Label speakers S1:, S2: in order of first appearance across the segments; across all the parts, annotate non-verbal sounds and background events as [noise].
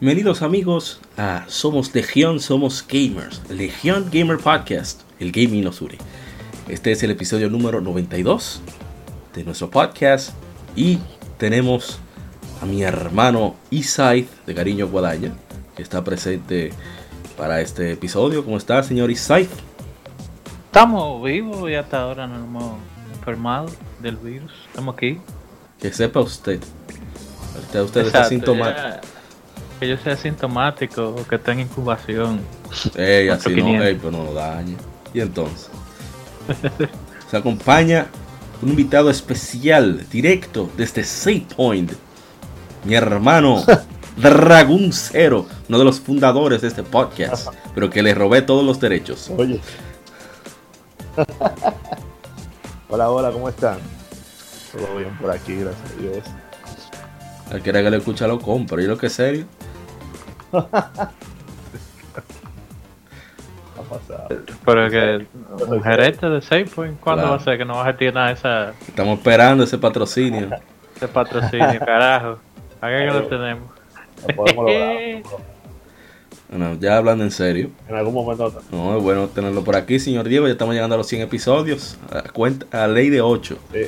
S1: Bienvenidos amigos a Somos Legión, Somos Gamers, Legión Gamer Podcast, el gaming nos une. Este es el episodio número 92 de nuestro podcast y tenemos a mi hermano Isaid de Cariño Guadaña, que está presente para este episodio. ¿Cómo está, señor Isaid?
S2: Estamos vivos y hasta ahora no hemos enfermado del virus. Estamos aquí.
S1: Que sepa usted. Usted, usted está sintomático
S2: que yo sea sintomático o que esté en incubación.
S1: Ey, así no, ey, pero no lo dañe. Y entonces, se acompaña un invitado especial, directo, desde Save Point. Mi hermano [laughs] Dragon Zero, uno de los fundadores de este podcast, pero que le robé todos los derechos. Oye. [laughs]
S3: hola, hola, ¿cómo están? Todo bien por aquí, gracias a Dios.
S1: Al que le escucha lo compro, ¿y lo que es serio?
S2: Pero que un gerente de SafePoint, ¿cuándo va a ser que no va a gestionar esa.
S1: Estamos esperando ese patrocinio.
S2: ese patrocinio, carajo. Acá que lo tenemos. [laughs]
S1: bueno, ya hablando en serio.
S3: En algún momento.
S1: No, es bueno tenerlo por aquí, señor Diego. Ya estamos llegando a los 100 episodios. A, cuenta, a ley de 8. Sí.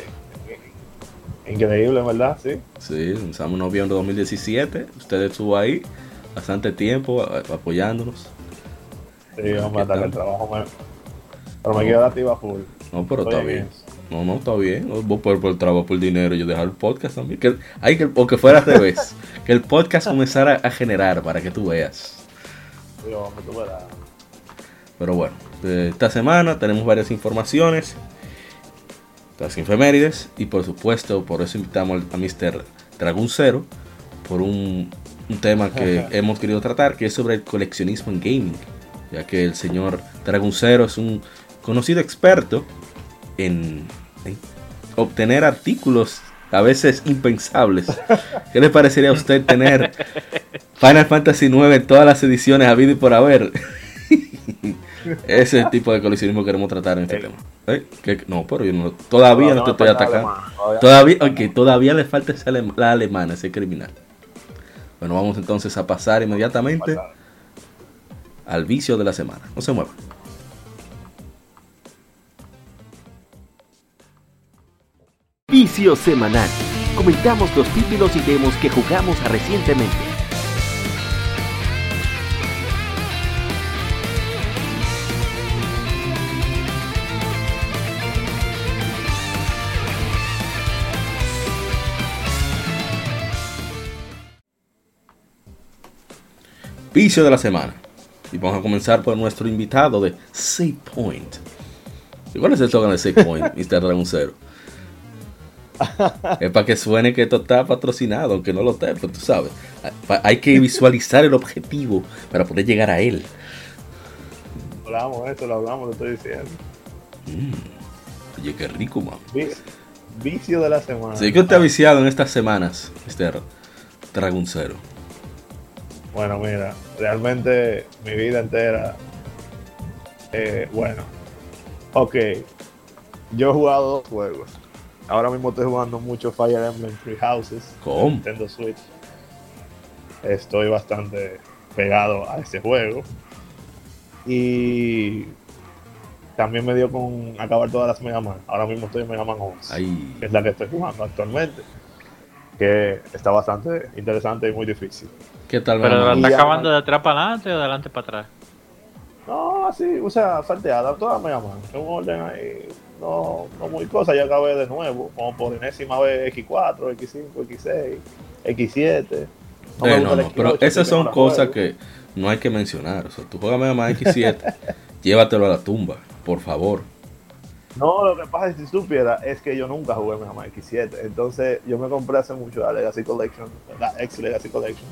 S3: Increíble, ¿verdad? Sí.
S1: Sí, en noviembre de 2017. Usted estuvo ahí bastante tiempo apoyándonos.
S3: Sí, vamos a darle el trabajo. Pero me queda activa full.
S1: No, pero está bien. No, no, está bien. Vos por, por el trabajo, por el dinero, yo dejar el podcast también. Que, hay que, o que fuera al revés. [laughs] que el podcast comenzara a generar para que tú veas. Pero bueno, esta semana tenemos varias informaciones, las infemérides y por supuesto, por eso invitamos a Mr. Dragon Zero por un un tema que hemos querido tratar, que es sobre el coleccionismo en gaming, ya que el señor Draguncero es un conocido experto en, obtener artículos a veces impensables. ¿Qué le parecería a usted tener [laughs] Final Fantasy IX en todas las ediciones habido y por haber? Ese tipo de coleccionismo queremos tratar en este tema. ¿Eh? No, pero yo no, todavía no, te estoy atacando. Todavía, okay, todavía le falta la alemana, ese criminal. Bueno, vamos entonces a pasar inmediatamente al vicio de la semana. No se mueva. Vicio semanal. Comentamos los títulos y demos que jugamos recientemente. Vicio de la semana. Y vamos a comenzar por nuestro invitado de Save Point. cuál es el slogan de Save Point, [laughs] Mr. Dragon Zero? es para que suene que esto está patrocinado, aunque no lo esté, pero tú sabes. Hay que visualizar el objetivo para poder llegar a él.
S3: Hablamos esto, lo hablamos, lo estoy diciendo.
S1: Mm. Oye, qué rico, man.
S3: Vicio de la semana.
S1: Sí, que usted ha viciado en estas semanas, Mr. Dragon Zero.
S3: Bueno, mira, realmente mi vida entera, eh, bueno, ok, yo he jugado dos juegos. Ahora mismo estoy jugando mucho Fire Emblem Three Houses.
S1: ¿Cómo?
S3: Nintendo Switch. Estoy bastante pegado a ese juego. Y también me dio con acabar todas las Mega Man. Ahora mismo estoy en Mega Man 11, que es la que estoy jugando actualmente. Que está bastante interesante y muy difícil.
S2: ¿Qué tal? ¿Pero está acabando de atrás para adelante o de adelante para atrás?
S3: No, sí, o sea, salteada, toda me llaman. Un orden ahí, no, no muy cosa, ya acabé de nuevo, como por enésima vez X4, X5, X6, X7.
S1: No no, pero esas son cosas que no hay que mencionar. O sea, tú juegas Mega Man X7, llévatelo a la tumba, por favor.
S3: No, lo que pasa es que si supiera es que yo nunca jugué Mega Man X7. Entonces yo me compré hace mucho la Legacy Collection, la ex Legacy Collection.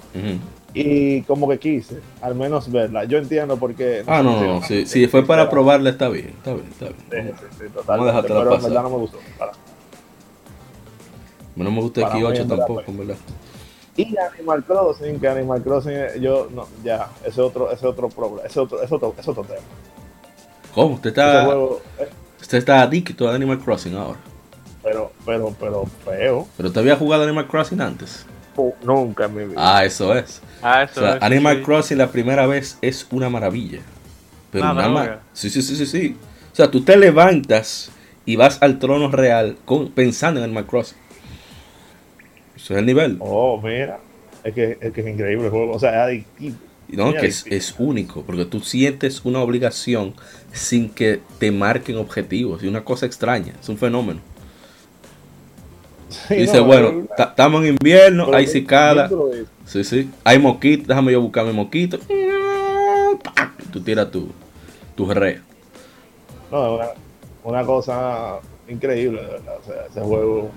S3: Y como que quise, al menos verla. Yo entiendo por qué.
S1: Ah, no, no, no. Si, si fue para probarla, está bien. Está bien, está bien.
S3: sí, sí,
S1: Vamos a
S3: totalmente,
S1: dejártela
S3: pero en verdad no me gustó. para.
S1: No me gusta
S3: Para mí,
S1: X8
S3: en verdad,
S1: tampoco,
S3: pues.
S1: en verdad.
S3: Y Animal Crossing, que Animal Crossing, eh, yo, no, ya, ese es otro, ese es otro problema, ese es otro, ese es otro, ese otro tema.
S1: ¿Cómo? Usted
S3: Ese
S1: está,
S3: juego, eh,
S1: usted está adicto a Animal Crossing ahora.
S3: pero, pero, pero feo.
S1: Pero usted había jugado Animal Crossing antes.
S3: Oh, Nunca en mi vida.
S1: Ah, eso es.
S2: Ah,
S1: O
S2: eso
S1: sea,
S2: es,
S1: Animal
S2: sí.
S1: Crossing la primera vez es una maravilla. Pero
S2: Ah,
S1: nada más. Sí, sí, sí, sí, sí. O sea, tú te levantas y vas al trono real con, pensando en Animal Crossing. Eso es el nivel.
S3: Oh, mira, es que, es que es increíble el juego, o sea, es adictivo.
S1: No, que es, es único, porque tú sientes una obligación sin que te marquen objetivos. Y una cosa extraña, es un fenómeno.
S3: Sí,
S1: dice,
S3: no,
S1: bueno, estamos en invierno, hay cicada. Sí, sí. Hay moquitos, déjame yo buscar mi moquito. Tú tiras tu, tu re.
S3: No, una, una cosa increíble, de verdad. O sea, ese juego,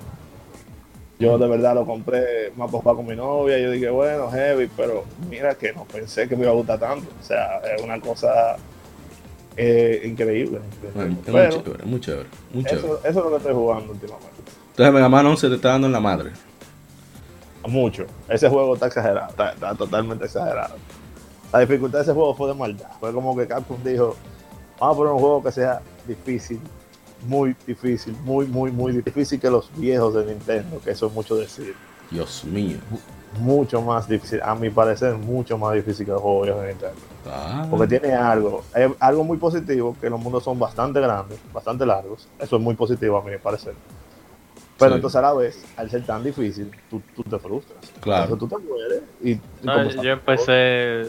S3: yo de verdad lo compré más jugar con mi novia. Y yo dije, bueno, heavy, pero mira que no pensé que me iba a gustar tanto. O sea, es una cosa eh, increíble.
S1: Es chévere, muy chévere, muy chévere.
S3: eso, eso es lo que estoy jugando últimamente.
S1: Entonces Mega Man 11 te está dando en la madre.
S3: Mucho. Ese juego está exagerado, está, está totalmente exagerado. La dificultad de ese juego fue de maldad. Fue como que Capcom dijo, vamos a poner un juego que sea difícil, muy difícil, muy, muy, muy difícil que los viejos de Nintendo, que eso es mucho decir.
S1: Dios mío.
S3: Mucho más difícil, a mi parecer, mucho más difícil que los juegos viejos de Nintendo.
S1: Ah,
S3: Porque tiene algo, es algo muy positivo, que los mundos son bastante grandes, bastante largos. Eso es muy positivo a mi parecer. Pero
S1: Sí.
S3: entonces a la vez, al ser tan difícil, tú, tú te frustras.
S1: Claro.
S3: Entonces tú te mueres y, y
S2: No, yo empecé.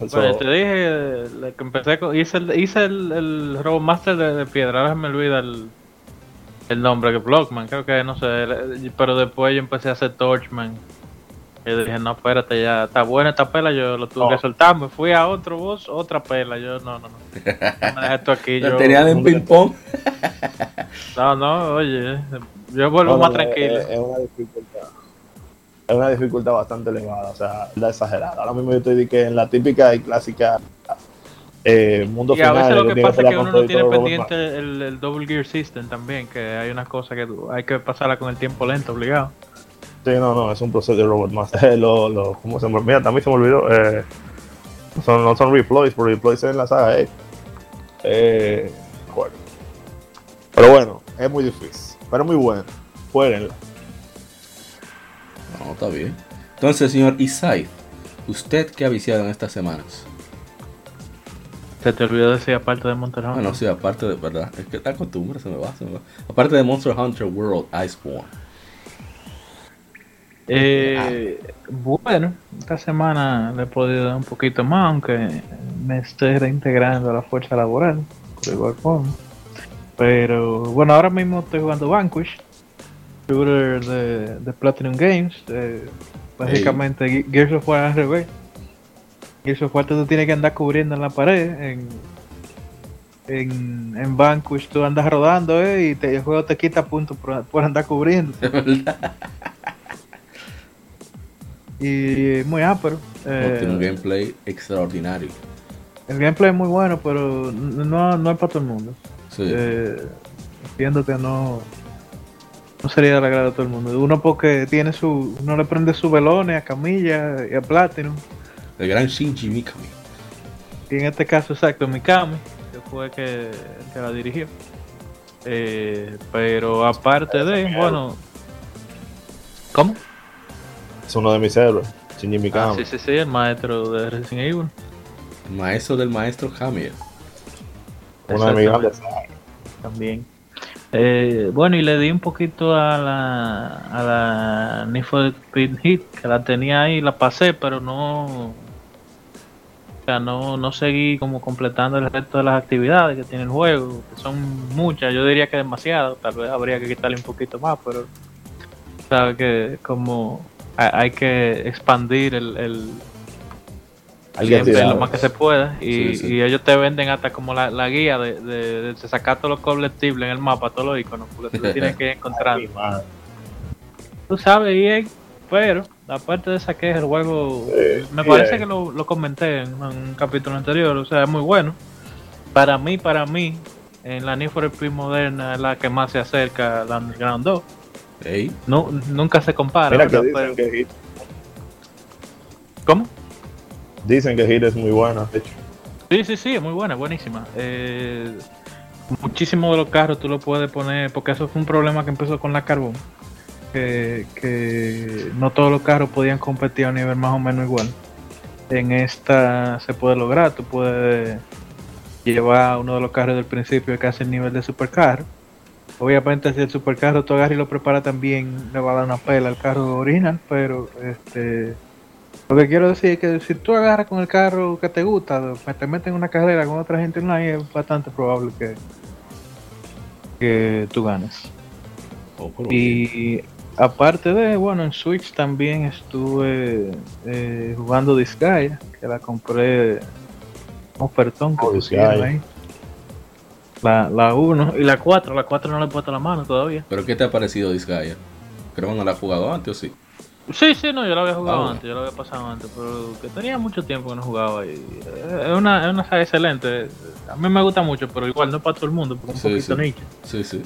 S2: Bueno, te dije que empecé con, hice el, hice el, el Robomaster de, de piedra, ahora se me olvida el, el nombre que Blockman, creo que no sé, pero después yo empecé a hacer Torchman. Y dije, no, espérate, ya está buena esta pela, yo lo tuve
S3: Oh.
S2: que soltar, me fui a otro boss, otra pela, yo no, no, no. No me dejes esto aquí, [laughs] yo.
S1: tenía de ping pong.
S2: No, no, oye, yo vuelvo
S3: No,
S2: más
S3: no,
S2: tranquilo.
S3: Es, es una dificultad. Es una dificultad bastante elevada, o sea, la exagerada. Ahora mismo yo estoy que en la típica y clásica eh, mundo
S2: Y a
S3: final.
S2: veces lo
S3: que
S2: pasa es que uno no tiene pendiente el, el Double Gear System también, que hay unas cosas que hay que pasarla con el tiempo lento, obligado.
S3: Sí, no, no, es un proceso de Robot Master. [laughs] Lo, lo, ¿Cómo se me Mira, también se me olvidó. Eh, son, no son reploys, pero reploys en la saga. Eh, eh, bueno. Pero bueno, es muy difícil. Pero muy bueno. Jueguenla.
S1: No, está bien. Entonces, señor Isai, ¿usted qué ha viciado en estas semanas?
S2: Se te olvidó decir aparte de Monster Hunter.
S1: Bueno, sí, aparte de verdad, es que la costumbre se me va, se me va. Aparte de Monster Hunter World Iceborne.
S2: Eh, bueno, esta semana le he podido dar un poquito más, aunque me estoy reintegrando a la fuerza laboral, igual forma. Pero bueno, ahora mismo estoy jugando Vanquish, shooter de, de Platinum Games. eh, básicamente Ge- Gears of War al revés. Gears of War tú tienes que andar cubriendo en la pared. En, en, en Vanquish tú andas rodando eh, y te, el juego te quita puntos por, por andar cubriendo. [laughs] Y muy ápero. eh,
S1: Tiene un gameplay extraordinario.
S2: el gameplay es muy bueno, pero no, no es para todo el mundo.
S1: Sí.
S2: Eh, entiendo que no, no sería del agrado de todo el mundo. Uno porque tiene su, uno le prende sus velones a Camilla y a Platinum.
S1: El gran Shinji Mikami.
S2: Y en este caso, exacto, Mikami, que fue que, que la dirigió. Eh, pero aparte de, bueno. ¿Cómo?
S3: Es uno de mis héroes. Shinji
S2: Ah,
S3: Mikami.
S2: sí, sí, sí, el maestro de Resident Evil.
S1: El maestro del maestro Kamiya.
S3: Uno de mis grandes
S2: también. Eh, bueno, y le di un poquito a la, a la Need for Speed Hit, que la tenía ahí, la pasé, pero no, o sea, no, no seguí como completando el resto de las actividades que tiene el juego, que son muchas, yo diría que demasiado, tal vez habría que quitarle un poquito más, pero sabe que como hay, que expandir el, Siempre lo más que se pueda. Y,
S1: Sí,
S2: y ellos te venden hasta como la, la guía de, de, de sacar todos los comestibles en el mapa, todos los iconos, porque tú lo tienes que [laughs]
S3: madre.
S2: Tú sabes, EA, pero aparte de esa queja, el juego
S3: Sí,
S2: me parece
S3: eh.
S2: que lo, lo comenté en, en un capítulo anterior, o sea, es muy bueno. Para mí, para mí, en la Need for Speed moderna es la que más se acerca al Underground 2.
S1: Ey,
S2: No, nunca se compara.
S3: Mira que
S2: Pero-
S3: que
S2: ¿Cómo?
S3: Dicen que Hit es muy buena, de hecho.
S2: Sí, sí, sí, es muy buena, buenísima. Eh, muchísimos de los carros tú lo puedes poner, porque eso fue un problema que empezó con la Carbon. Que, que no todos los carros podían competir a un nivel más o menos igual. En esta se puede lograr, tú puedes llevar uno de los carros del principio que hace el nivel de supercarro. Obviamente si el supercarro tú agarras y lo preparas también le va a dar una pela al carro original, pero este lo que quiero decir es que si tú agarras con el carro que te gusta, te metes en una carrera con otra gente online, es bastante probable que, que tú ganes.
S1: oh.
S2: Y aparte de, bueno, en Switch también estuve eh, jugando Disgaea, que la compré ofertón que
S3: Oh,
S2: pusieron
S3: Disgaea.
S2: ahí. La, la 1 y la 4, la 4 no le he puesto la mano todavía.
S1: ¿Pero qué te ha parecido Disgaea? Creo que no la has jugado antes o sí.
S2: Sí, sí, no, yo lo había jugado
S1: Ah,
S2: antes, yo lo había pasado antes, pero que tenía mucho tiempo que no jugaba y eh, es una, es una saga excelente. A mí me gusta mucho, pero igual no es para todo el mundo, porque es un poquito
S1: sí.
S2: nicho.
S1: Sí, sí.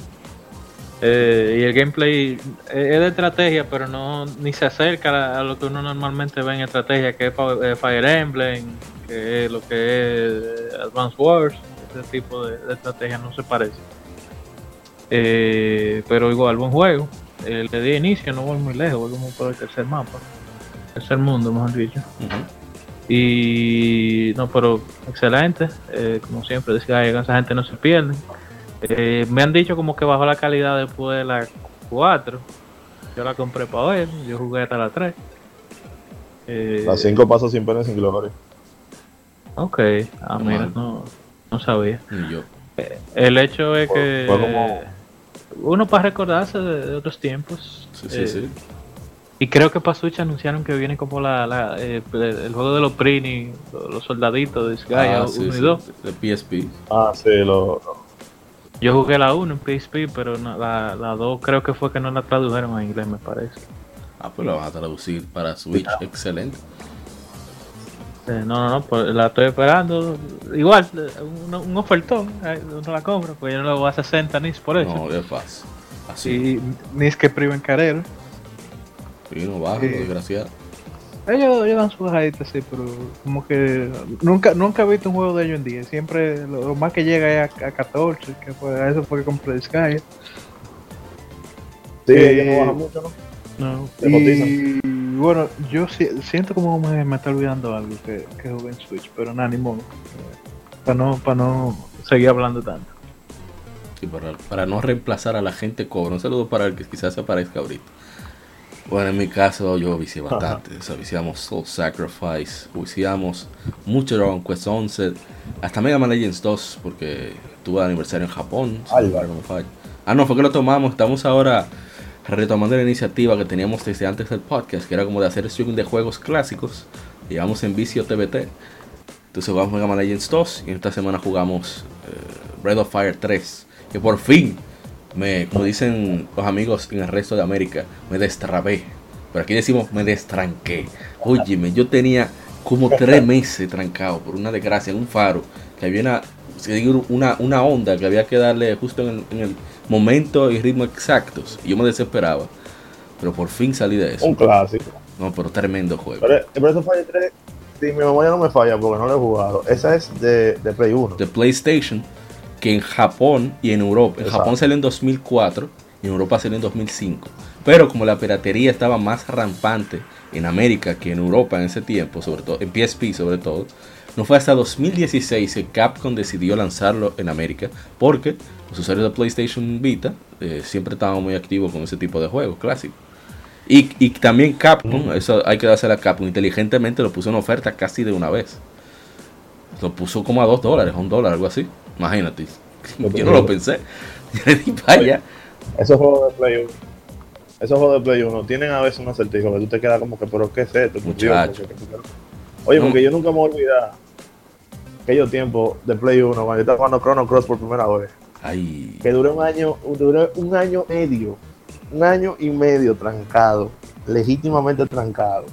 S2: Eh, y el gameplay eh, es de estrategia, pero no ni se acerca a, lo que uno normalmente ve en estrategia, que es pa- eh, Fire Emblem, que es lo que es Advance Wars, ese tipo de, de estrategia no se parece. Eh, pero igual, buen juego. Eh, le di inicio, no voy muy lejos, voy como por el tercer mapa, tercer mundo, mejor dicho. Y no, pero excelente. eh, como siempre, decía, esa gente no se pierde. Eh, me han dicho como que bajó la calidad después de la 4. Yo la compré para ver, yo jugué hasta la 3. Eh,
S3: Las cinco pasos sin pena sin gloria.
S2: ok, ah, mira, no, no sabía.
S1: Y yo.
S2: El hecho es
S3: Fue-
S2: que
S3: fue como-
S2: uno para recordarse de, de otros tiempos.
S1: Sí, sí,
S2: eh,
S1: sí.
S2: Y creo que para Switch anunciaron que viene como la, la, eh, el juego de los Prini, los soldaditos de Disgaea
S1: Ah,
S2: 1
S1: sí,
S2: y
S1: sí,
S2: 2.
S1: De PSP.
S3: Ah, sí, lo,
S2: Yo jugué la 1 en PSP, pero no- la, la 2 creo que fue que no la tradujeron a inglés, me parece.
S1: Ah, pues la vas a traducir para Switch. Excelente.
S2: Eh, no, no, no, pues la estoy esperando. Igual, eh, un, un ofertón, eh, uno la compra, porque yo no lo voy a 60 ni por eso.
S1: No, es fácil. Así.
S2: y ni es que priven carero.
S1: Y no baja,
S2: Sí.
S1: desgraciado.
S2: Ellos, ellos dan sus bajaditas, sí, pero como que nunca nunca he visto un juego de ellos en 10. Siempre lo, lo más que llega es a, a 14, que fue, a eso fue que compré Sky.
S3: Sí, ellos no bajan mucho, ¿no?
S2: No.
S3: Te
S2: Y bueno, yo si- siento como me, me está olvidando algo que, que jugué en Switch, pero nada, ni modo. Para no, para no seguir hablando tanto.
S1: Sí, para, para no reemplazar a la gente cobra. Un saludo para el que quizás se aparezca ahorita. Bueno, en mi caso yo vicié bastante. O sea, viciamos Soul Sacrifice, viciamos mucho Dragon Quest 11, hasta Mega Man Legends 2, porque tuve aniversario en Japón. si no. Ah, no, fue que lo tomamos. Estamos ahora retomando la iniciativa que teníamos desde antes del podcast, que era como de hacer streaming de juegos clásicos. Llevamos en vicio TBT. Entonces jugamos Mega Man Legends 2 y esta semana jugamos eh, Breath of Fire 3. Que por fin, me, como dicen los amigos en el resto de América, me destrabé. Pero aquí decimos me destranqué. Óyeme, yo tenía como tres meses trancado por una desgracia en un faro. Que había una, una, una onda que había que darle justo en en el momento y ritmo exactos. Y yo me desesperaba. Pero por fin salí de eso.
S3: Un clásico.
S1: No, pero tremendo juego.
S3: Pero Breath of Fire 3, si mi memoria no me falla porque no lo he jugado, esa es de, de Play 1.
S1: de PlayStation que en Japón y en Europa. En
S3: Exacto.
S1: Japón salió en 2004 y en Europa salió en 2005. Pero como la piratería estaba más rampante en América que en Europa en ese tiempo, sobre todo en PSP sobre todo, no fue hasta 2016 que Capcom decidió lanzarlo en América porque los usuarios de PlayStation Vita eh, siempre estaban muy activos con ese tipo de juegos clásicos. Y, y también Capcom, eso hay que dársela a Capcom, inteligentemente lo puso en oferta casi de una vez. Lo puso como a 2 dólares, a un dólar, algo así. Imagínate. [laughs] Yo no lo pensé. [laughs] Allá.
S3: Esos juegos de Play 1. Esos juegos de Play 1 tienen a veces un acertijo que tú te quedas como que, pero ¿qué es esto?
S1: Muchacho.
S3: Oye,
S1: No.
S3: porque yo nunca me voy a olvidar aquellos tiempos de Play 1 cuando yo estaba jugando Chrono Cross por primera vez.
S1: Ay,
S3: Que duré un año, duré un año medio, un año y medio trancado, legítimamente trancado.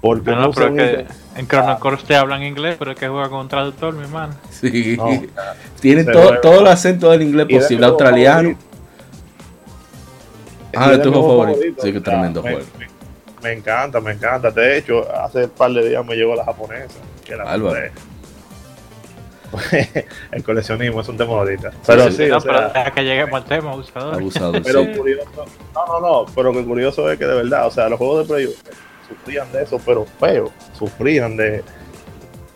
S3: Porque
S2: No,
S3: no,
S2: pero es que
S3: inter-
S2: en Chrono Cross te hablan inglés, pero es que juega con un traductor, mi hermano.
S1: sí.
S3: No,
S1: Tienen todo, todo el acento del inglés posible, australiano. Ah, de tu juego favorito. Sí, que tremendo
S3: me,
S1: juego.
S3: Me, me encanta, me encanta. De hecho, hace un par de días me llegó la japonesa. Que la
S1: Álvaro.
S3: compré. [laughs] El coleccionismo es un tema ahorita. Pero
S1: sí.
S3: sí,
S2: no,
S3: o
S2: pero
S3: sea,
S2: deja que lleguemos al tema, abusador.
S1: Abusador,
S3: Pero
S1: sí.
S3: curioso, no, no, no, pero que curioso es que de verdad, o sea, los juegos de Play sufrían de eso, pero feo, sufrían de,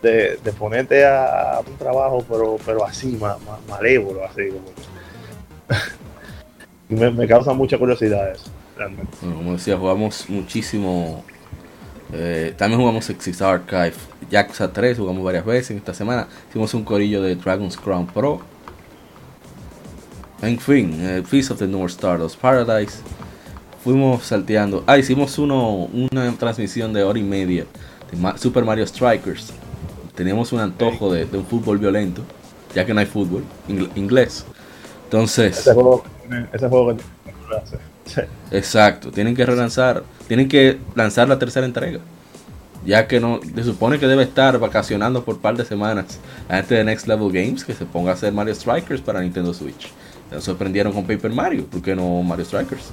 S3: de, de ponerte a un trabajo, pero, pero así, ma- ma- malévolo, así como. [laughs] me, me causa mucha curiosidad eso, realmente.
S1: Bueno, como decía, jugamos muchísimo. Eh, también jugamos Exis Archive, Jaxa 3, jugamos varias veces. Esta semana hicimos un corillo de Dragon's Crown Pro. En fin, eh, Feast of the North Stardust Paradise. Fuimos salteando. Ah, hicimos uno, una transmisión de hora y media de Super Mario Strikers. Teníamos un antojo de, un fútbol violento, ya que no hay fútbol ingl- inglés. Entonces.
S3: Ese juego, ese juego que. Sí.
S1: Exacto, tienen que relanzar, tienen que lanzar la tercera entrega. Ya que no, se supone que debe estar vacacionando por un par de semanas la gente de Next Level Games que se ponga a hacer Mario Strikers para Nintendo Switch. Nos sorprendieron con Paper Mario, ¿por qué no Mario Strikers?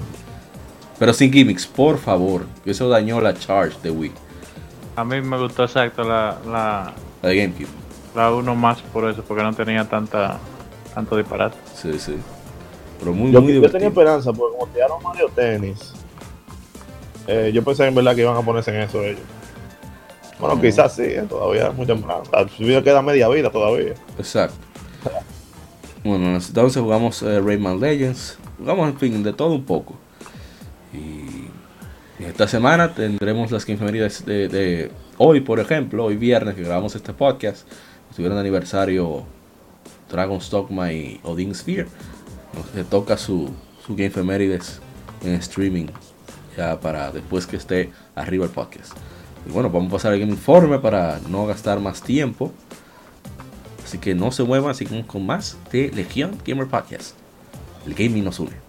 S1: Pero sin gimmicks, por favor, que eso dañó la charge de Wii,
S2: A mí me gustó exacto la, la,
S1: la de GameCube.
S2: la uno más por eso, porque no tenía tanta tanto disparate.
S1: Sí, sí. Pero muy,
S3: Yo,
S1: muy
S3: yo tenía esperanza, porque como tiraron Mario Tennis, eh, yo pensé en verdad que iban a ponerse en eso ellos. Bueno,
S1: No.
S3: quizás sí, eh, todavía es muy temprano. Su vida queda media vida todavía.
S1: Exacto. Bueno, entonces jugamos eh, Rayman Legends. Jugamos, en fin, de todo un poco. Y, esta semana tendremos las efemérides de, de hoy, por ejemplo, hoy viernes que grabamos este podcast. Estuvieron de aniversario Dragon's Dogma y Odin Sphere. Nos le toca su, su Game Efemérides en streaming. Ya para después que esté arriba el podcast. Y bueno, vamos a pasar al Game Informe para no gastar más tiempo. Así que no se muevan, seguimos con más de Legión Gamer Podcast. El gaming nos une.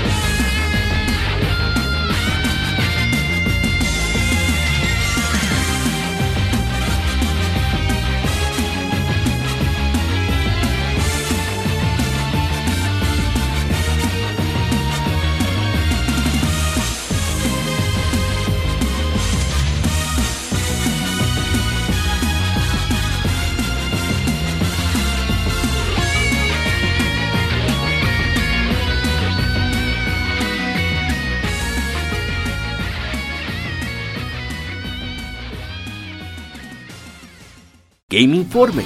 S4: Game Informe.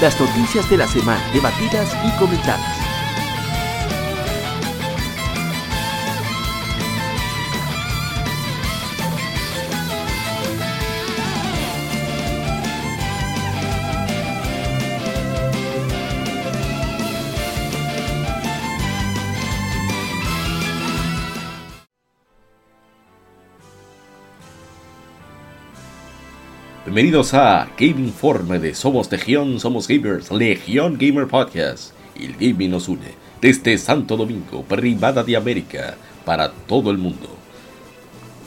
S4: Las noticias de la semana debatidas y comentadas.
S1: Bienvenidos a Game Informe de Somos Legión, Somos Gamers, Legión Gamer Podcast. El gaming nos une. desde Santo Domingo, privada de América, para todo el mundo.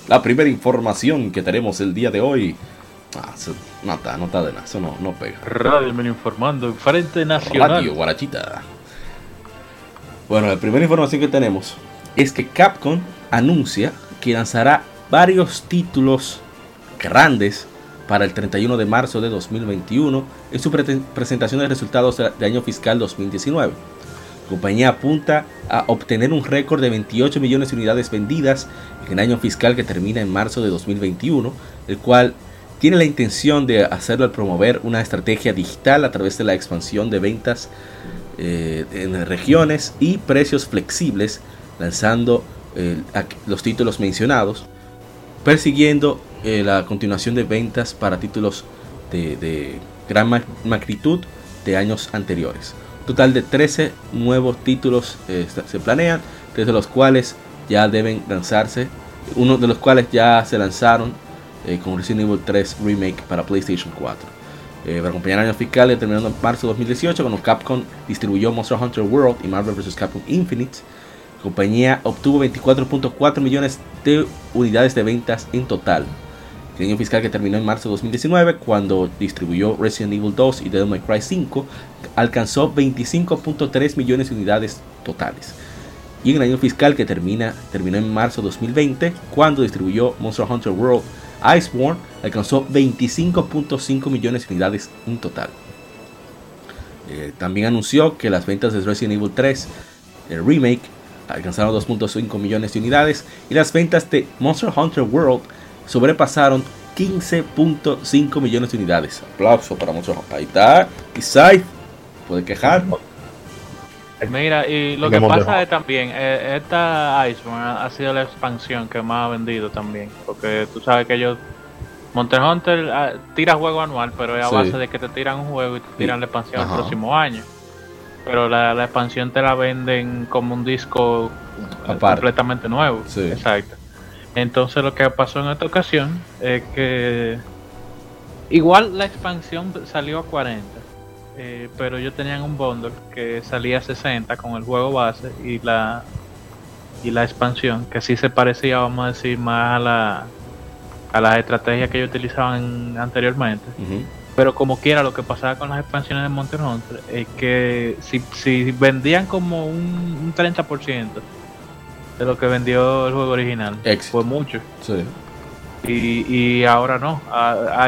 S1: La primera información que tenemos el día de hoy. Ah, eso no está, no está de nada, eso no, no pega.
S2: Radio me informando, Frente Nacional.
S1: Radio Guarachita. Bueno, la primera información que tenemos es que Capcom anuncia que lanzará varios títulos grandes para el 31 de marzo de 2021 en su pre- presentación de resultados de año fiscal 2019. La compañía apunta a obtener un récord de 28 millones de unidades vendidas en el año fiscal que termina en marzo de 2021, el cual tiene la intención de hacerlo al promover una estrategia digital a través de la expansión de ventas eh, en regiones y precios flexibles, lanzando eh, los títulos mencionados, persiguiendo eh, la continuación de ventas para títulos de, gran ma- magnitud de años anteriores. Total de 13 nuevos títulos eh, se- se planean, tres de los cuales ya deben lanzarse, uno de los cuales ya se lanzaron eh, con Resident Evil 3 Remake para PlayStation 4. Eh, para acompañar el año fiscal terminando en marzo de 2018, cuando Capcom distribuyó Monster Hunter World y Marvel vs. Capcom Infinite, la compañía obtuvo 24.4 millones de unidades de ventas en total. El año fiscal que terminó en marzo de 2019, cuando distribuyó Resident Evil 2 y Devil May Cry 5, alcanzó 25.3 millones de unidades totales. Y en el año fiscal que termina, terminó en marzo de 2020, cuando distribuyó Monster Hunter World Iceborne, alcanzó 25.5 millones de unidades en total. Eh, también anunció que las ventas de Resident Evil 3 el remake alcanzaron 2.5 millones de unidades y las ventas de Monster Hunter World sobrepasaron 15.5 millones de unidades. Aplauso para Hunter. Ahí está. Isai, puede quejar.
S2: Mira, y lo
S3: Que
S2: pasa es también, eh, esta Iceborne ha ha sido la expansión que más ha vendido también. Porque tú sabes que ellos. Monster Hunter ah, tira juego anual, pero es a
S1: Sí.
S2: base de que te tiran un juego y te tiran la expansión
S1: Ajá.
S2: el próximo año. Pero la, la expansión te la venden como un disco
S1: Aparte.
S2: completamente nuevo.
S1: Sí.
S2: Exacto. Entonces lo que pasó en esta ocasión es que igual la expansión salió a 40, eh, pero ellos tenían un bundle que salía a 60 con el juego base y la y la expansión que sí se parecía, vamos a decir, más a la a las estrategias que ellos utilizaban anteriormente. Pero como quiera, lo que pasaba con las expansiones de Monster Hunter es que si, si vendían como un, un 30% de lo que vendió el juego original, fue mucho.
S1: Sí.
S2: Y, y ahora no,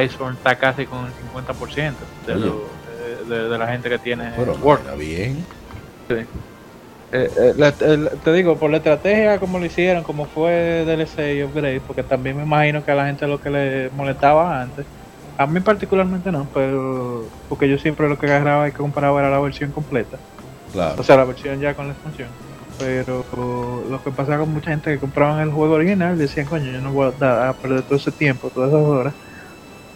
S2: Iceborne está casi con el 50% de, lo- de, la gente que tiene
S1: Pero está bien.
S2: Eh, eh, la- el- te digo, por la estrategia, como lo hicieron, como fue DLC y upgrade, porque también me imagino que a la gente lo que le molestaba antes, a mí particularmente no, pero porque yo siempre lo que agarraba y que comparaba era la versión completa,
S1: Claro.
S2: o sea, la versión ya con la expansión. Pero lo que pasaba con mucha gente que compraban el juego original decían, coño, yo no voy a, a perder todo ese tiempo, todas esas horas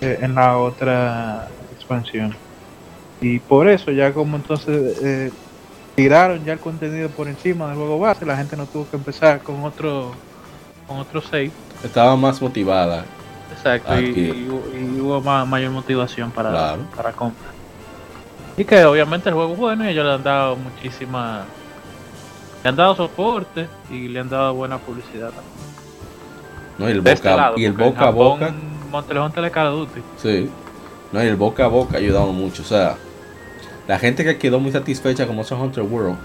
S2: eh, en la otra expansión. Y por eso, ya como entonces eh, tiraron ya el contenido por encima del juego base, la gente no tuvo que empezar con otro con otro save.
S1: Estaba más motivada.
S2: Exacto, y, y hubo- y hubo ma- mayor motivación para,
S1: Claro.
S2: para compra. Y que obviamente el juego es bueno y ellos le han dado muchísima. Le han dado soporte y le han dado buena publicidad también.
S1: ¿no? Y el
S2: De este
S1: boca,
S2: lado,
S1: y el boca a boca.
S2: Duty.
S1: Sí. No, y el boca a boca ha ayudado mucho. O sea, la gente que quedó muy satisfecha con Monster Hunter World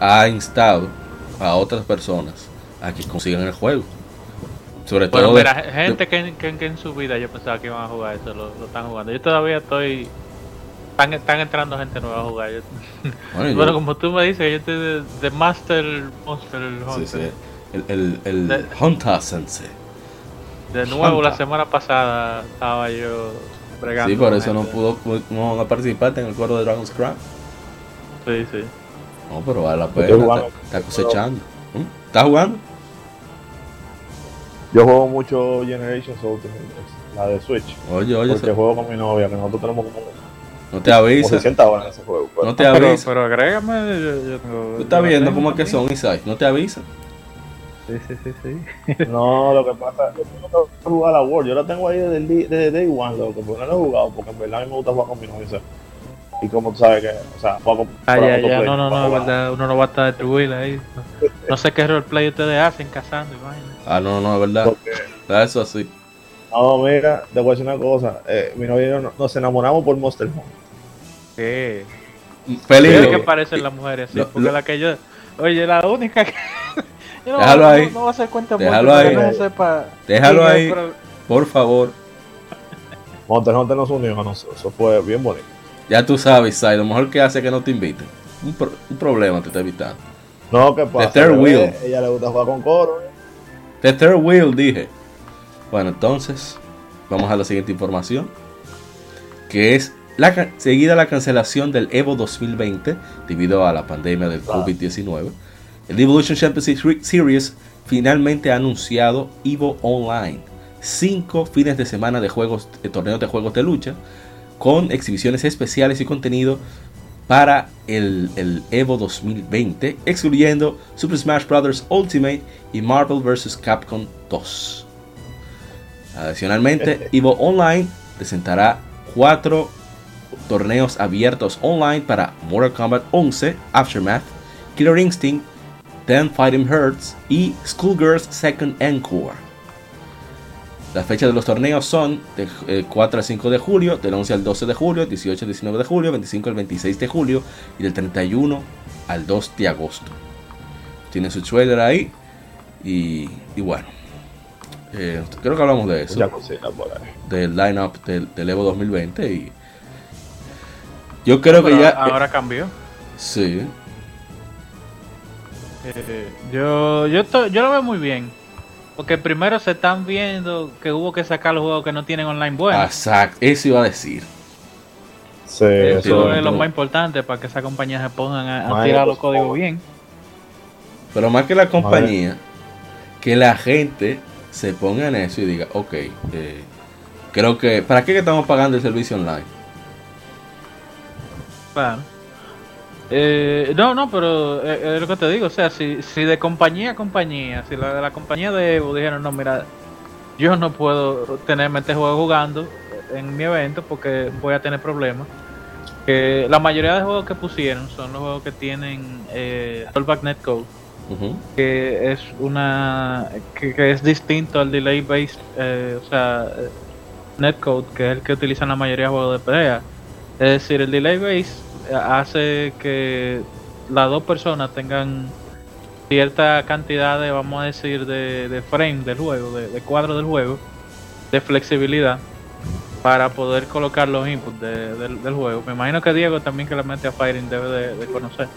S1: ha instado a otras personas a que consigan el juego. Sobre
S2: Bueno,
S1: todo.
S2: mira, gente que, que- que en su vida yo pensaba que iban a jugar eso, lo, lo están jugando. Yo todavía estoy. Están, están entrando gente nueva a jugar. Yo- [laughs]
S1: bueno, yo-
S2: como tú me dices, yo estoy de, de Master Monster
S1: sí,
S2: Hunter.
S1: sí, el, el, el
S2: De-
S1: Hunter Sensei.
S2: De nuevo, la semana pasada estaba yo bregando.
S1: Sí, por eso no pudo no, no participaste en el cuadro de Dragon's Crown.
S2: Sí, sí.
S1: No, pero vale la pena.
S3: jugando.
S1: Está, está cosechando. ¿Mm? ¿Estás jugando?
S3: Yo juego mucho Generations Ultimate, la de Switch.
S1: Oye, oye,
S3: Porque
S1: se-
S3: juego con mi novia, que nosotros tenemos como,
S1: no te
S3: como
S1: avisas.
S3: 60 horas en ese juego. pues.
S1: No te
S2: Pero,
S1: avisas.
S2: pero agrégame. Yo, yo tengo-
S1: Tú estás
S2: yo
S1: viendo cómo es que son, Isaac. No te avisas.
S2: Sí, sí, sí. sí. [laughs]
S3: No, lo que pasa es que yo no tengo que jugar a World. Yo la tengo ahí desde, el desde Day One, loco, porque no lo he jugado, porque en verdad a mí me gusta jugar con mi novia. Y como tú sabes que, o sea, poco.
S2: Ah, ya, ya, no, no, no, verdad, uno no va a estar distribuido ahí. No, no sé qué roleplay ustedes hacen cazando y vaina.
S1: Ah, no, no, es verdad.
S3: Porque,
S1: Ah, Eso así.
S3: No, mira, te voy a decir una cosa. Eh, mi novia y yo no- nos enamoramos por Monster Hunter.
S2: ¿Qué?
S1: Peligro.
S2: ¿Qué que parecen las mujeres
S1: lo-
S2: Porque
S1: lo-
S2: la que yo. Oye, la única que. [laughs] yo no,
S1: Déjalo
S2: no-
S1: ahí.
S2: No, voy a hacer cuenta
S1: Déjalo
S2: mucho,
S1: ahí.
S2: No sepa
S1: Déjalo ahí.
S2: pero-
S1: Por favor.
S3: Monster Hunter nos unió a nosotros. Eso fue bien bonito.
S1: Ya tú sabes, Sai, lo mejor que hace es que no te inviten. Un, pro- un problema te está evitando.
S3: No, ¿qué pasa?
S1: third
S3: bebé?
S1: wheel.
S3: Ella le gusta jugar con coro. ¿eh?
S1: The third wheel, dije. Bueno, entonces, vamos a la siguiente información. Que es la, seguida la cancelación del Evo 2020 debido a la pandemia del
S3: Claro.
S1: COVID-19. El Evolution Championship Series finalmente ha anunciado Evo Online. Cinco fines de semana de juegos, de torneos de juegos de lucha, con exhibiciones especiales y contenido para el, el Evo 2020, excluyendo Super Smash Bros. Ultimate y Marvel vs. Capcom 2. Adicionalmente, Evo Online presentará cuatro torneos abiertos online para Mortal Kombat 11, Aftermath, Killer Instinct, Then Fighting Hurts y Schoolgirls Second Encore. Las fechas de los torneos son del eh, 4 al 5 de julio, del 11 al 12 de julio, 18 al 19 de julio, 25 al 26 de julio y del 31 al 2 de agosto. Tiene su trailer ahí y bueno, eh, creo que hablamos de eso, del lineup del, del Evo 2020 y yo creo que ya...
S2: Ahora cambió.
S1: sí,
S2: Eh, yo, yo, to- yo lo veo muy bien. Porque primero se están viendo que hubo que sacar los juegos que no tienen online bueno.
S1: exacto, eso iba a decir.
S3: Sí,
S2: Eso es lo más importante para que esas compañías se pongan a, tirar los códigos bien.
S1: Pero más que la compañía, que la gente se ponga en eso y diga, ok, eh, creo que, ¿para qué estamos pagando el servicio online?
S2: Eh, no, no, pero eh, es lo que te digo, o sea, si, si de compañía a compañía, si la de la compañía de Evo dijeron, no, mira, yo no puedo tenerme este juego jugando en mi evento porque voy a tener problemas. Que la mayoría de juegos que pusieron son los juegos que tienen eh, rollback netcode, Que es una que, es distinto al delay based, eh, o sea, eh, netcode, que es el que utilizan la mayoría de juegos de pelea. Es decir, el delay base eh, hace que las dos personas tengan cierta cantidad de, vamos a decir, de, de frame del juego, de, cuadro del juego, de flexibilidad para poder colocar los inputs de- del, juego. Me imagino que Diego también que la mente a Fighting debe de, de conocer.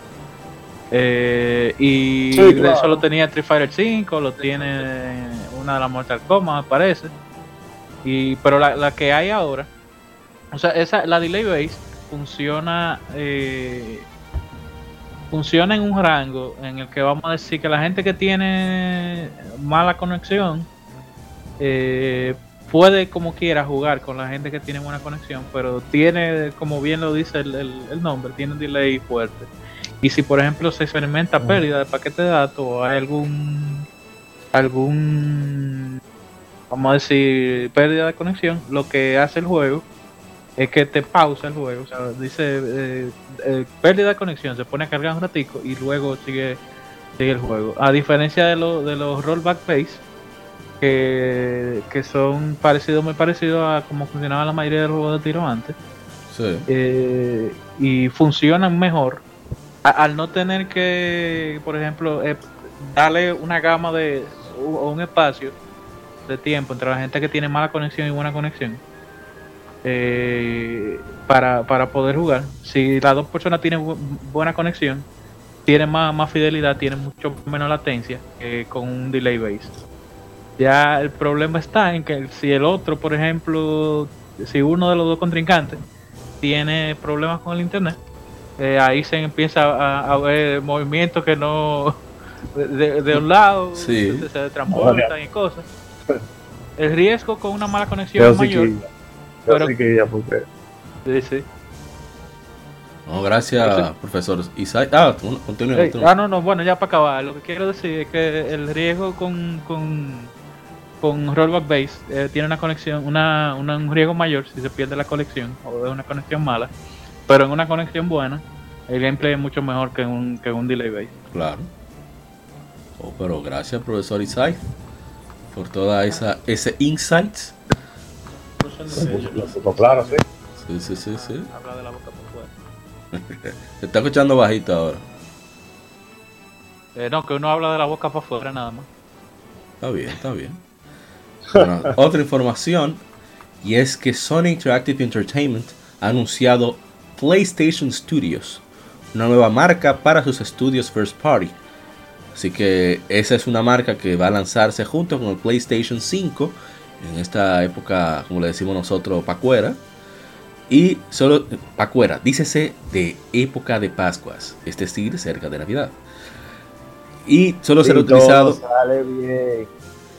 S2: Eh, y
S3: Sí, claro.
S2: eso lo tenía Street Fighter 5, lo tiene una de las Mortal Kombat, parece. Y, pero la, la que hay ahora, o sea, esa, la delay base funciona eh, funciona en un rango en el que vamos a decir que la gente que tiene mala conexión eh, puede como quiera jugar con la gente que tiene buena conexión, pero tiene, como bien lo dice el, el- el nombre, tiene un delay fuerte. Y si por ejemplo se experimenta pérdida de paquete de datos o hay algún algún vamos a decir pérdida de conexión, lo que hace el juego es que te pausa el juego, o sea, dice eh, eh, pérdida de conexión, se pone a cargar un ratico y luego sigue sigue el juego. A diferencia de, lo- de los rollback base que, que son parecidos, muy parecidos a como funcionaba la mayoría de los juegos de tiro antes
S1: Sí.
S2: eh, y funcionan mejor al no tener que, por ejemplo, eh, darle una gama de o un espacio de tiempo entre la gente que tiene mala conexión y buena conexión eh, para, para poder jugar. Si las dos personas tienen bu- buena conexión, tienen más, más fidelidad, tienen mucho menos latencia que con un delay base. Ya el problema está en que si el otro, por ejemplo, si uno de los dos contrincantes tiene problemas con el internet, eh, ahí se empieza a, a ver movimientos que no de, de un lado
S1: Sí.
S2: se, se transportan y cosas. El riesgo con una mala conexión
S3: Yo
S2: es
S3: sí
S2: mayor.
S3: que
S2: pero-
S3: yo sí que ya porque
S2: Sí, sí.
S1: No, gracias, profesor Isaac. Ah, tú- continúa.
S2: ah, no, no, bueno, ya para acabar, lo que quiero decir es que el riesgo con, con, con rollback base eh, tiene una conexión, una, una- un riesgo mayor si se pierde la conexión o es una conexión mala pero en una conexión buena, el gameplay es mucho mejor que un, que un delay base.
S1: Claro. Oh, pero gracias, profesor Isai, por toda esa ese insights.
S3: Claro, sí.
S1: Sí, sí, sí, sí.
S2: Habla de la boca por fuera. [laughs]
S1: Se está escuchando bajito ahora.
S2: Eh, no, que uno habla de la boca para afuera nada más.
S1: Está bien, está bien. Bueno, [laughs] otra información y es que Sony Interactive Entertainment ha anunciado PlayStation Studios, una nueva marca para sus estudios first party. Así que esa es una marca que va a lanzarse junto con el PlayStation 5 en esta época, como le decimos nosotros, pacuera. Y solo pacuera, dícese de época de Pascuas, es decir, cerca de Navidad. Y solo será
S3: Sí,
S1: utilizado
S3: Sale bien.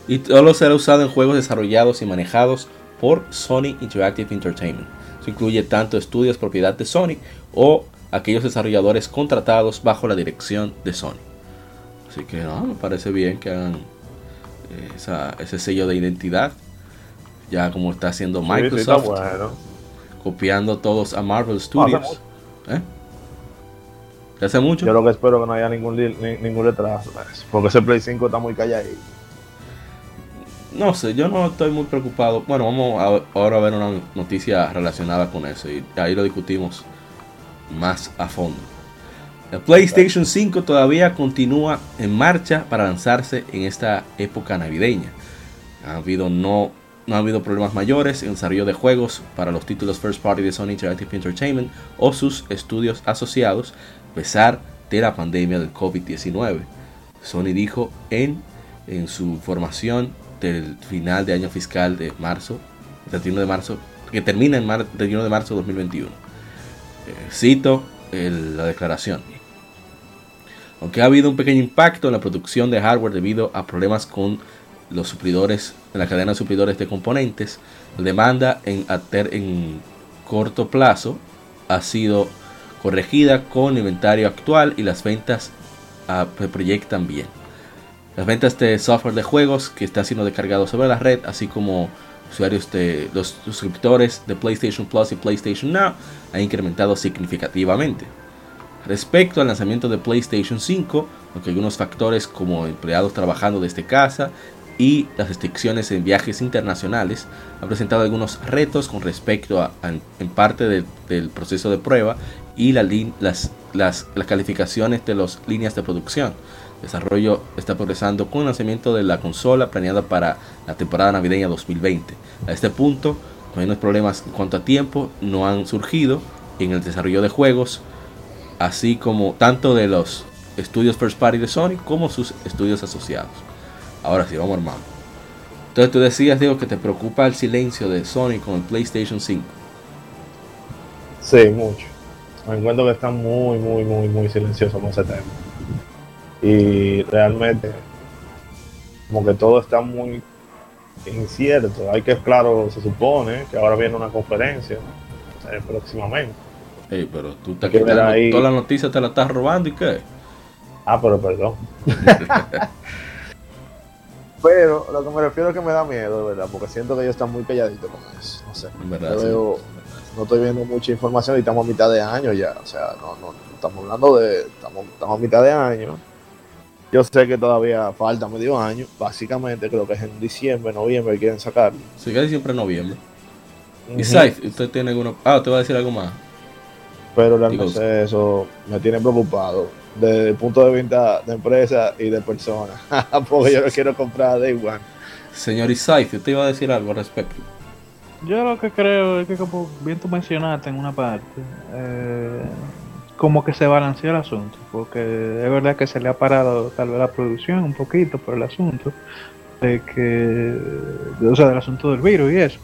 S1: y solo será usado en juegos desarrollados y manejados por Sony Interactive Entertainment. Eso incluye tanto estudios propiedad de Sony o aquellos desarrolladores contratados bajo la dirección de Sony. Así que no, me parece bien que hagan eh, esa- ese sello de identidad. Ya como está haciendo
S3: Sí, sí, está
S1: Microsoft,
S3: bueno.
S1: copiando todos a Marvel Studios. ¿Eh? ¿Ya hace mucho?
S3: Yo lo que espero que no haya ningún, ni- ningún retraso. Porque ese Play 5 está muy calladito.
S1: No sé, yo no estoy muy preocupado. Bueno, vamos a- ahora a ver una noticia relacionada con eso y ahí lo discutimos más a fondo. El PlayStation 5 todavía continúa en marcha para lanzarse en esta época navideña. Ha habido no, no ha habido problemas mayores en el desarrollo de juegos para los títulos first party de Sony Interactive Entertainment o sus estudios asociados a pesar de la pandemia del COVID-19. Sony dijo en, en su información del final de año fiscal de marzo, 31 de marzo, que termina en mar, 31 de marzo de 2021. Eh, cito el- la declaración. Aunque ha habido un pequeño impacto en la producción de hardware debido a problemas con los suplidores, en la cadena de suplidores de componentes, la demanda en, en corto plazo ha sido corregida con inventario actual y las ventas ah, se proyectan bien. Las ventas de software de juegos que está siendo descargado sobre la red, así como usuarios de los suscriptores de PlayStation Plus y PlayStation Now, han incrementado significativamente. Respecto al lanzamiento de PlayStation 5, aunque algunos factores como empleados trabajando desde casa y las restricciones en viajes internacionales han presentado algunos retos con respecto a, a- en parte del- del proceso de prueba y la las, las, las calificaciones de las líneas de producción. Desarrollo está progresando con el lanzamiento de la consola planeada para la temporada navideña 2020. A este punto, menos problemas en cuanto a tiempo no han surgido en el desarrollo de juegos, así como tanto de los estudios first party de Sony como sus estudios asociados. Ahora sí, vamos hermano. Entonces tú decías, Diego, que te preocupa el silencio de Sony con el PlayStation 5.
S3: Sí, mucho. Me encuentro que están muy, muy, muy, muy silenciosos con ese tema. Y realmente, como que todo está muy incierto. Hay que, claro, se supone que ahora viene una conferencia eh, próximamente.
S1: Ey, pero tú estás quitando
S3: ahí.
S1: toda la noticia, te la estás robando y qué?
S3: Ah, pero perdón. [laughs] [laughs] pero lo que me refiero es que me da miedo, de ¿verdad? Porque siento que ellos están muy calladitos con eso. No sé.
S1: Verdad,
S3: Yo
S1: sí.
S3: veo- no estoy viendo mucha información y estamos a mitad de año ya. O sea, no, no, no estamos hablando de. Estamos, estamos a mitad de año. Yo sé que todavía falta medio año. Básicamente, creo que es en diciembre, noviembre que quieren sacarlo.
S1: Se queda siempre en noviembre. Y
S3: Ujú.
S1: Saif, ¿usted tiene alguno? Ah, te va a decir algo más.
S3: Pero realmente
S1: Digo-
S3: eso me tiene preocupado. Desde el punto de vista de empresa y de personas. [laughs] Porque yo no quiero comprar Day One.
S1: Señor Isaif, ¿usted iba a decir algo al respecto?
S2: Yo lo que creo es que, como bien tú mencionaste en una parte, eh, como que se balanceó el asunto, porque es verdad que se le ha parado tal vez la producción un poquito por el asunto de que, o sea, del asunto del virus y eso.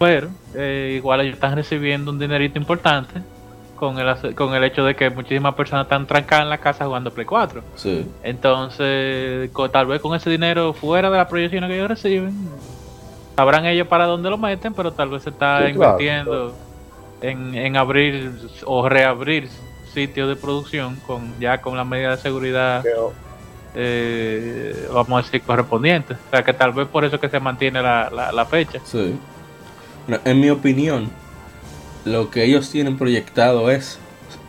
S2: Pero eh, igual ellos están recibiendo un dinerito importante con el, con el hecho de que muchísimas personas están trancadas en la casa jugando Play 4.
S1: Sí.
S2: Entonces, tal vez con ese dinero fuera de las proyecciones que ellos reciben, sabrán ellos para dónde lo meten, pero tal vez se está
S3: Sí, claro,
S2: invirtiendo En, en abrir o reabrir sitios de producción con ya con las medidas de seguridad, eh, vamos a decir, correspondientes. O sea, que tal vez por eso que se mantiene la, la, la fecha.
S1: Sí. Bueno, en mi opinión, lo que ellos tienen proyectado es,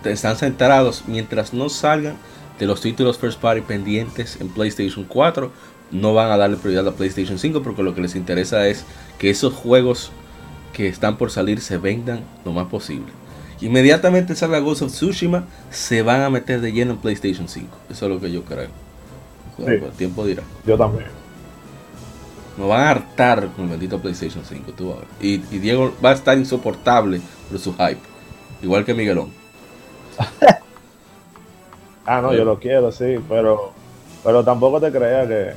S1: están centrados mientras no salgan de los títulos first party pendientes en PlayStation 4, no van a darle prioridad a PlayStation 5 porque lo que les interesa es que esos juegos que están por salir se vendan lo más posible. Inmediatamente salga Ghost of Tsushima, se van a meter de lleno en PlayStation 5. Eso es lo que yo creo. Bueno,
S3: Sí.
S1: el tiempo dirá.
S3: Yo también.
S1: Nos van a hartar con el bendito PlayStation 5, tú vas a ver. Y, y Diego va a estar insoportable por su hype. Igual que Miguelón. [laughs]
S3: Ah, no,
S1: Sí.
S3: yo lo quiero, sí, pero, pero tampoco te creas que,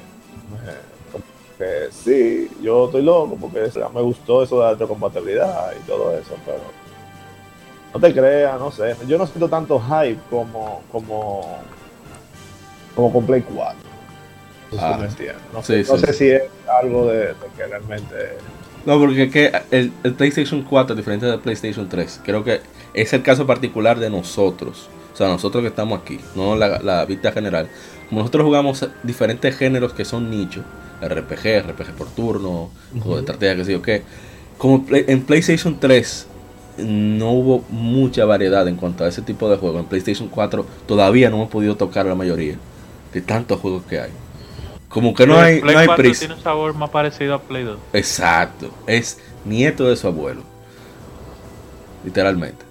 S3: que sí, yo estoy loco porque me gustó eso de la retrocompatibilidad y todo eso, pero no te creas, no sé, yo no siento tanto hype como como como con Play 4. No sé si
S1: Ah,
S3: me. No,
S1: sí,
S3: sé, no
S1: sí.
S3: sé si es algo de, de que realmente
S1: No, porque es que el, el PlayStation 4 es diferente del PlayStation 3. Creo que es el caso particular de nosotros. O sea, nosotros que estamos aquí, no la, la vista general. Como nosotros jugamos diferentes géneros que son nichos, RPG, RPG por turno, juego de estrategia, que sé yo qué. Como Play- en PlayStation 3 no hubo mucha variedad en cuanto a ese tipo de juegos. En PlayStation 4 todavía no hemos podido tocar la mayoría de tantos juegos que hay. Como que no hay,
S2: Play
S1: no hay
S2: 4
S1: prisa.
S2: tiene un sabor más parecido a Play 2.
S1: Exacto, es nieto de su abuelo. Literalmente.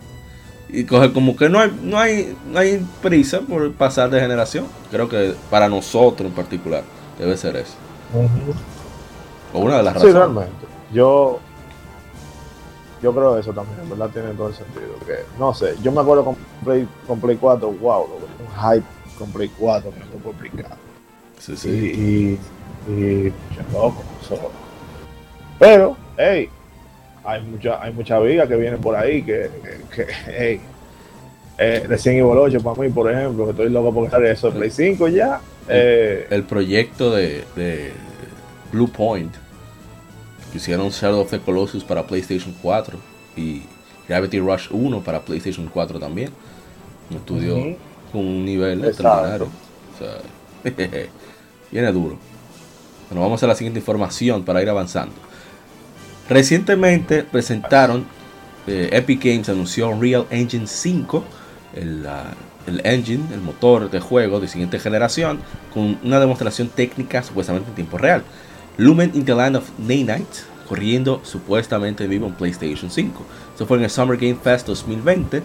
S1: Y coge como que no hay, no hay, no hay prisa por pasar de generación. Creo que para nosotros en particular debe ser eso. O una de las
S3: Sí,
S1: razones.
S3: realmente. Yo, yo creo eso también, en verdad tiene todo el sentido. Que, no sé, yo me acuerdo con Play, con Play 4, wow, un hype con Play 4 que no te puedo explicar.
S1: Sí,
S3: Y,
S1: sí.
S3: y, y mucho loco. Pero, hey, hay mucha, hay mucha viga que viene por ahí que, que, que, hey, eh, Resident Evil 8 para mí, por ejemplo, que estoy loco porque sale eso de Play 5 ya. Eh,
S1: El proyecto de, de Blue Point, hicieron Shadow of the Colossus para PlayStation 4 y Gravity Rush 1 para PlayStation 4 también. Un estudio con un nivel extraordinario. O sea, [laughs] viene duro. Bueno, vamos a la siguiente información para ir avanzando. Recientemente presentaron, eh, Epic Games anunció Unreal Engine 5, el, ah, el engine, el motor de juego de siguiente generación, con una demostración técnica supuestamente en tiempo real. Lumen in the Land of Night, corriendo supuestamente en vivo en PlayStation 5. Eso fue en el Summer Game Fest 2020,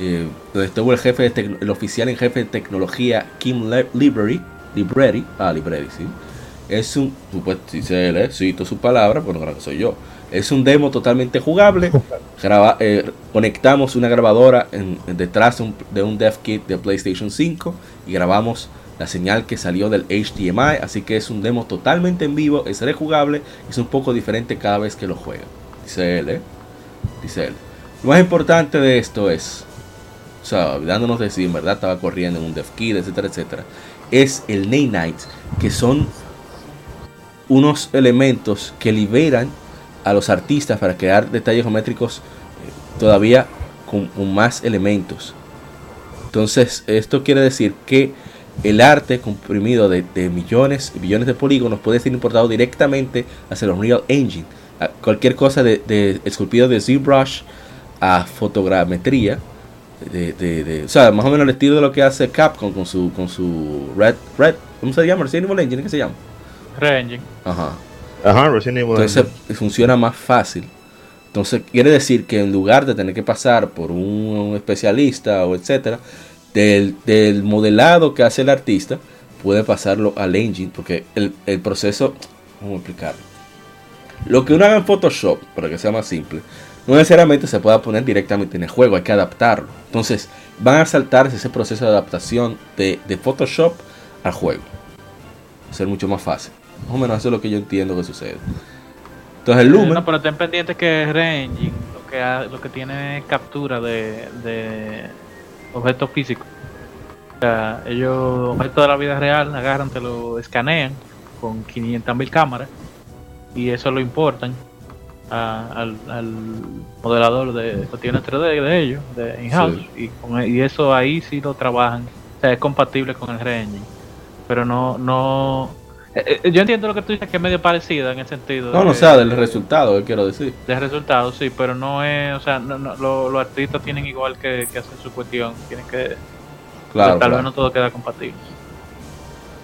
S1: eh, donde estuvo el, jefe de el oficial en jefe de tecnología Kim Le- Library, Library, ah, Library, sí. Es un, supuesto, dice él, eh, cito su palabra, pero no creo que soy yo. Es un demo totalmente jugable. [laughs] Graba- eh, conectamos una grabadora en- en detrás de un, de un dev kit de PlayStation 5 y grabamos la señal que salió del HDMI. Así que es un demo totalmente en vivo, es rejugable, es un poco diferente cada vez que lo juega. Dice él, ¿eh? Dice él. Lo más importante de esto es, o sea, olvidándonos de si en verdad estaba corriendo en un dev kit, etcétera, etcétera, es el Nay Nights, que son unos elementos que liberan a los artistas para crear detalles geométricos eh, todavía con, con más elementos. Entonces, esto quiere decir que el arte comprimido de, de millones y billones de polígonos puede ser importado directamente hacia el Unreal Engine. A cualquier cosa de, de esculpido de ZBrush a fotogrametría. De, de- de- o sea, más o menos el estilo de lo que hace Capcom con su con su Red Red ¿cómo se llama? Resident Evil Engine, ¿qué se llama?
S2: Re-Engine.
S1: Ajá.
S3: Ajá, Resident Evil.
S1: Entonces funciona más fácil. Entonces quiere decir que en lugar de tener que pasar por un especialista o etcétera, del, del modelado que hace el artista, puede pasarlo al engine, porque el, el proceso, ¿cómo explicarlo? Lo que uno haga en Photoshop, para que sea más simple, no necesariamente se pueda poner directamente en el juego, hay que adaptarlo. Entonces van a saltarse ese proceso de adaptación de, de Photoshop al juego. Va a ser mucho más fácil. Más o menos eso es lo que yo entiendo que sucede. Entonces el Lumen,
S2: No, pero ten pendiente que Re-Engine lo que, lo que tiene captura de, de objetos físicos. O sea, ellos, objetos de la vida real, agarran, te lo escanean con 500.000 cámaras y eso lo importan a- al, al modelador de cuestiones 3D de ellos, de in-house, y, con- y eso ahí sí lo trabajan. O sea, es compatible con el Re-Engine. Pero no, no, yo entiendo lo que tú dices que es medio parecida en el sentido.
S1: No, no, o sea, del resultado, quiero decir.
S2: de resultados, sí, pero no es, o sea, no, no, lo- los artistas tienen igual que, que hacen su cuestión, tienen que,
S1: Claro.
S2: tal
S1: claro.
S2: vez no todo queda compatible.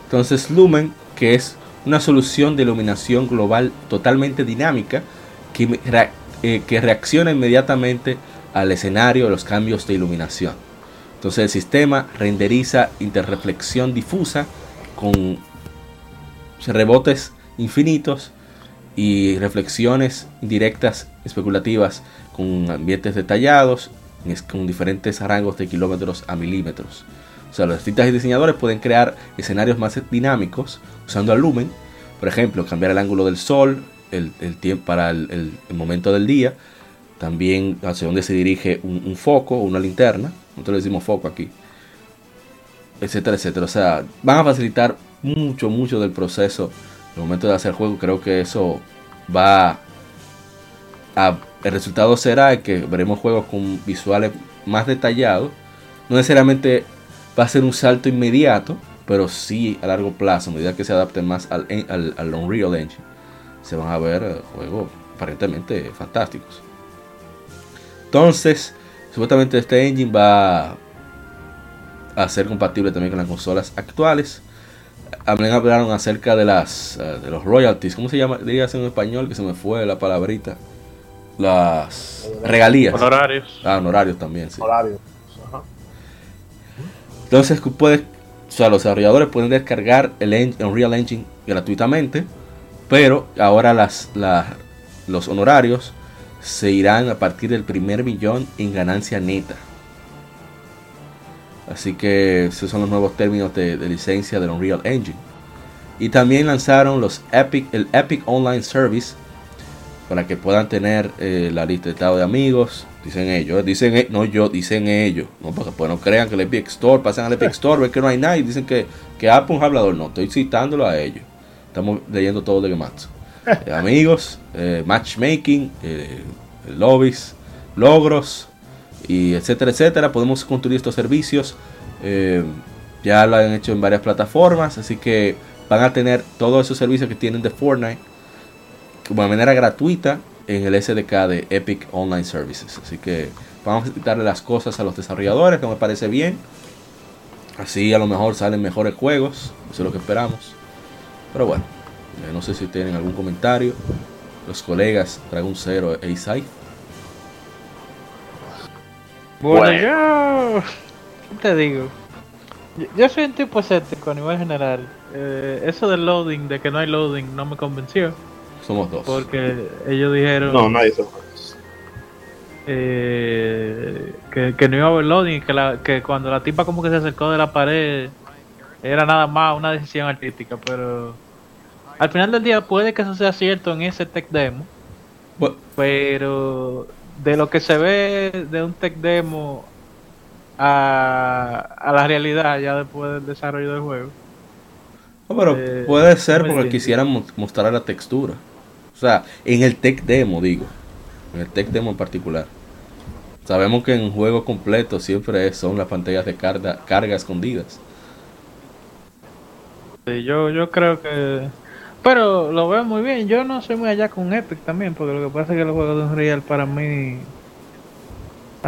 S1: Entonces Lumen, que es una solución de iluminación global totalmente dinámica que, eh, que reacciona inmediatamente al escenario, a los cambios de iluminación. Entonces el sistema renderiza interreflexión difusa con rebotes infinitos y reflexiones indirectas especulativas con ambientes detallados con diferentes rangos de kilómetros a milímetros. O sea, los artistas y diseñadores pueden crear escenarios más dinámicos usando el lumen. Por ejemplo, cambiar el ángulo del sol, el, el tiempo para el, el- momento del día. También hacia dónde se dirige un, un foco o una linterna. Nosotros decimos foco aquí. Etcétera, etcétera. O sea, van a facilitar mucho, mucho del proceso el momento de hacer juego. Creo que eso va a... El resultado será que veremos juegos con visuales más detallados. No necesariamente va a ser un salto inmediato, pero sí a largo plazo, a medida que se adapten más al, al, al Unreal Engine, se van a ver eh, juegos aparentemente fantásticos. Entonces, supuestamente este engine va a ser compatible también con las consolas actuales. También hablaron acerca de las eh, de los royalties, ¿cómo se llama? Dirías en español que se me fue la palabrita. Las regalías.
S2: Honorarios.
S1: Ah, honorarios también, sí.
S3: Horario. Ajá.
S1: Entonces tú puedes, o sea, los desarrolladores pueden descargar el en- Unreal Engine gratuitamente, pero ahora las, las- los honorarios se irán a partir del primer millón en ganancia neta. Así que esos son los nuevos términos de, de licencia del Unreal Engine. Y también lanzaron los Epic, el Epic Online Service para que puedan tener eh, la lista de estado de amigos. Dicen ellos, dicen e- no yo, dicen ellos. No, porque pues no crean que el Epic Store, pasan al Epic Store, ven que no hay nadie. Dicen que, que Apple es un hablador. No, estoy citándolo a ellos. Estamos leyendo todo de Gematsu. [laughs] Eh, amigos, eh, matchmaking, eh, lobbies, logros, y etcétera, etcétera. Podemos construir estos servicios. eh, ya lo han hecho en varias plataformas, así que van a tener todos esos servicios que tienen de Fortnite de manera gratuita en el SDK de Epic Online Services. Así que vamos a quitarle las cosas a los desarrolladores, que me parece bien. Así a lo mejor salen mejores juegos, eso es lo que esperamos. Pero bueno, eh, no sé si tienen algún comentario. Los colegas Dragon Zero e Isai.
S2: Bueno,
S3: Bueno.
S2: yo. ¿Qué te digo? Yo, yo soy un tipo escéptico a nivel general. Eh, eso del loading, de que no hay loading, no me convenció.
S1: Somos dos.
S2: Porque ellos dijeron
S3: No, nadie se fue.
S2: eh, que, que no iba a haber loading y que, la, que cuando la tipa como que se acercó de la pared era nada más una decisión artística. Pero al final del día puede que eso sea cierto en ese tech demo. Pero de lo que se ve de un tech demo a, a la realidad ya después del desarrollo del juego.
S1: No, pero
S2: Eh,
S1: puede ser porque
S2: entiendo.
S1: quisieran mo- mostrar la textura. O sea, en el tech demo, digo. En el tech demo en particular. Sabemos que en juegos completos siempre es- son las pantallas de carga, carga escondidas.
S2: Sí, yo, yo creo que... Pero lo veo muy bien. Yo no soy muy allá con Epic también, porque lo que pasa es que los juegos de Unreal para mí...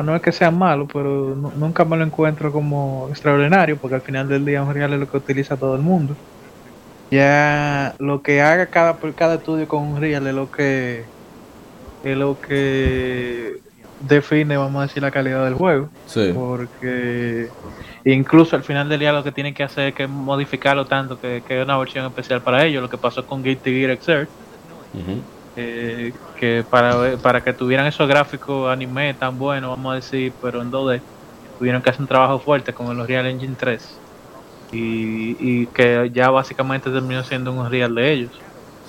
S2: no es que sean malos, pero nu- nunca me lo encuentro como extraordinario, porque al final del día Unreal es lo que utiliza todo el mundo. Ya lo que haga cada, cada estudio con Unreal es lo que es lo que define, vamos a decir, la calidad del juego.
S1: Sí.
S2: Porque incluso al final del día lo que tienen que hacer es que modificarlo tanto que, que es una versión especial para ellos. Lo que pasó con Guilty Gear
S1: Ujú.
S2: eh, que para, para que tuvieran esos gráficos anime tan buenos, vamos a decir, pero en 2D, tuvieron que hacer un trabajo fuerte con el Unreal Engine 3. Y, y que ya básicamente terminó siendo un Unreal de ellos.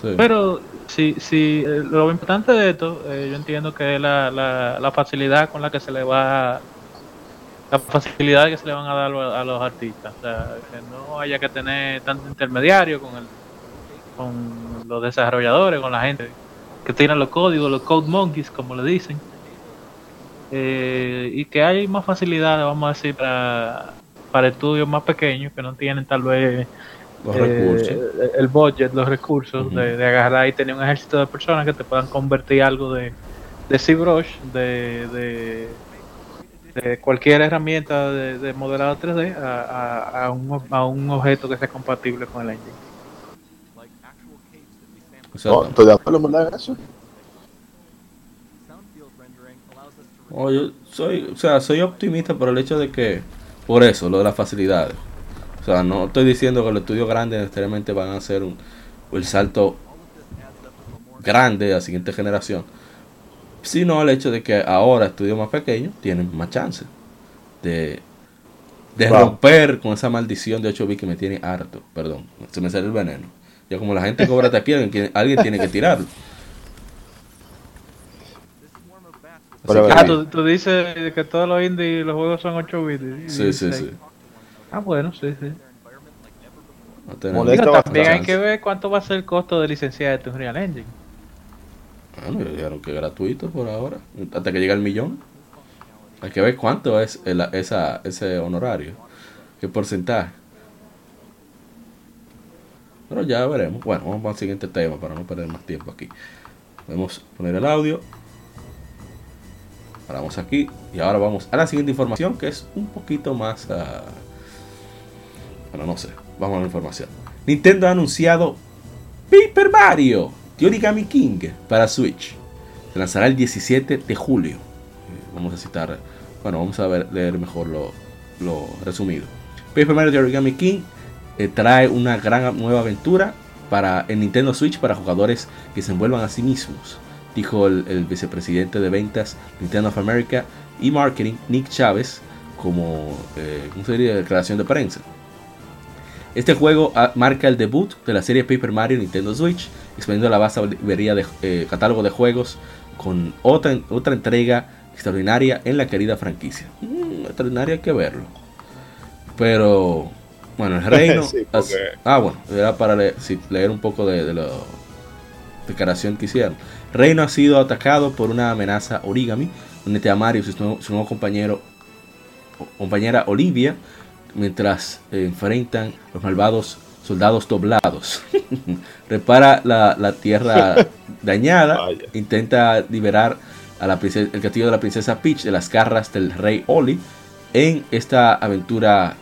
S1: Sí.
S2: Pero sí, sí, eh, lo importante de esto, eh, yo entiendo que es la, la, la facilidad con la que se le va, la facilidad que se le van a dar a, los artistas, o sea, que no haya que tener tanto intermediario con el, con los desarrolladores, con la gente que tienen los códigos, los code monkeys, como le dicen, Eh, y que hay más facilidad, vamos a decir, para, para estudios más pequeños que no tienen tal vez
S1: Los
S2: eh, el budget, los recursos de agarrar y tener un ejército de personas que te puedan convertir algo de, de ZBrush, de, de, de cualquier herramienta de, de modelado 3D a, a- a un, a un objeto que sea compatible con el engine.
S1: Exacto.
S3: No, estoy de acuerdo. En eso.
S1: Oh, yo soy, o sea, soy optimista por el hecho de que, por eso, lo de las facilidades. O sea, no estoy diciendo que los estudios grandes necesariamente van a hacer un, el salto grande a la siguiente generación, sino el hecho de que ahora estudios más pequeños tienen más chance de, de
S3: Wow.
S1: romper con esa maldición de 8 bits que me tiene harto. Perdón, se me sale el veneno. Ya como la gente cobra aquí, alguien, alguien tiene que tirarlo.
S3: Pero,
S1: que-
S2: Ah, tú, tú dices que todos los indies los juegos son 8 bits. y-
S1: Sí,
S2: y
S1: sí, sí.
S2: Ah, bueno, sí, sí.
S1: No
S2: también hay que ver cuánto va a ser el costo de licenciar tu Unreal Engine.
S1: Bueno, dijeron que gratuito por ahora, hasta que llegue el millón. Hay que ver cuánto es esa, ese honorario, qué porcentaje. Pero ya veremos. Bueno, vamos al siguiente tema para no perder más tiempo aquí. Podemos poner el audio. Paramos aquí y ahora vamos a la siguiente información que es un poquito más... ah, Bueno, no sé. Vamos a la información. Nintendo ha anunciado Paper Mario The Origami King para Switch. Se lanzará el 17 de julio. Eh, Vamos a citar, bueno, vamos a ver, leer mejor lo, resumido. Paper Mario The Origami King eh, trae una gran nueva aventura para el Nintendo Switch para jugadores que se envuelvan a sí mismos, dijo el, vicepresidente de ventas Nintendo of America y Marketing, Nick Chávez, como eh, ¿cómo se diría? declaración de prensa. Este juego ah, marca el debut de la serie Paper Mario en Nintendo Switch, expandiendo la vasta librería de eh, catálogo de juegos con otra, otra entrega extraordinaria en la querida franquicia. Mm, extraordinaria hay que verlo. Pero, bueno, el [laughs] reino.
S3: Sí, porque-
S1: Ah, bueno, era para sí, leer un poco de, de la declaración que hicieron. Reino ha sido atacado por una amenaza origami, donde te Mario y su nuevo, su nuevo compañero, compañera Olivia, mientras eh, enfrentan los malvados soldados doblados. [laughs] Repara la, la tierra [laughs] dañada,
S3: Vaya.
S1: intenta liberar a la princesa- el castillo de la princesa Peach de las garras del rey Oli en esta aventura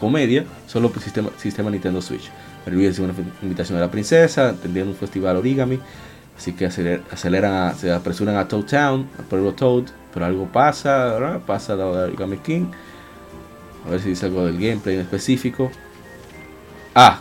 S1: comedia, solo por sistema, sistema Nintendo Switch. Recibe una invitación de la princesa, tendrían un festival origami, así que aceler- aceleran, a- se apresuran a Toad Town, al pueblo Toad, pero algo pasa, ¿verdad? pasa de Origami King. A ver si dice algo del gameplay en específico. Ah,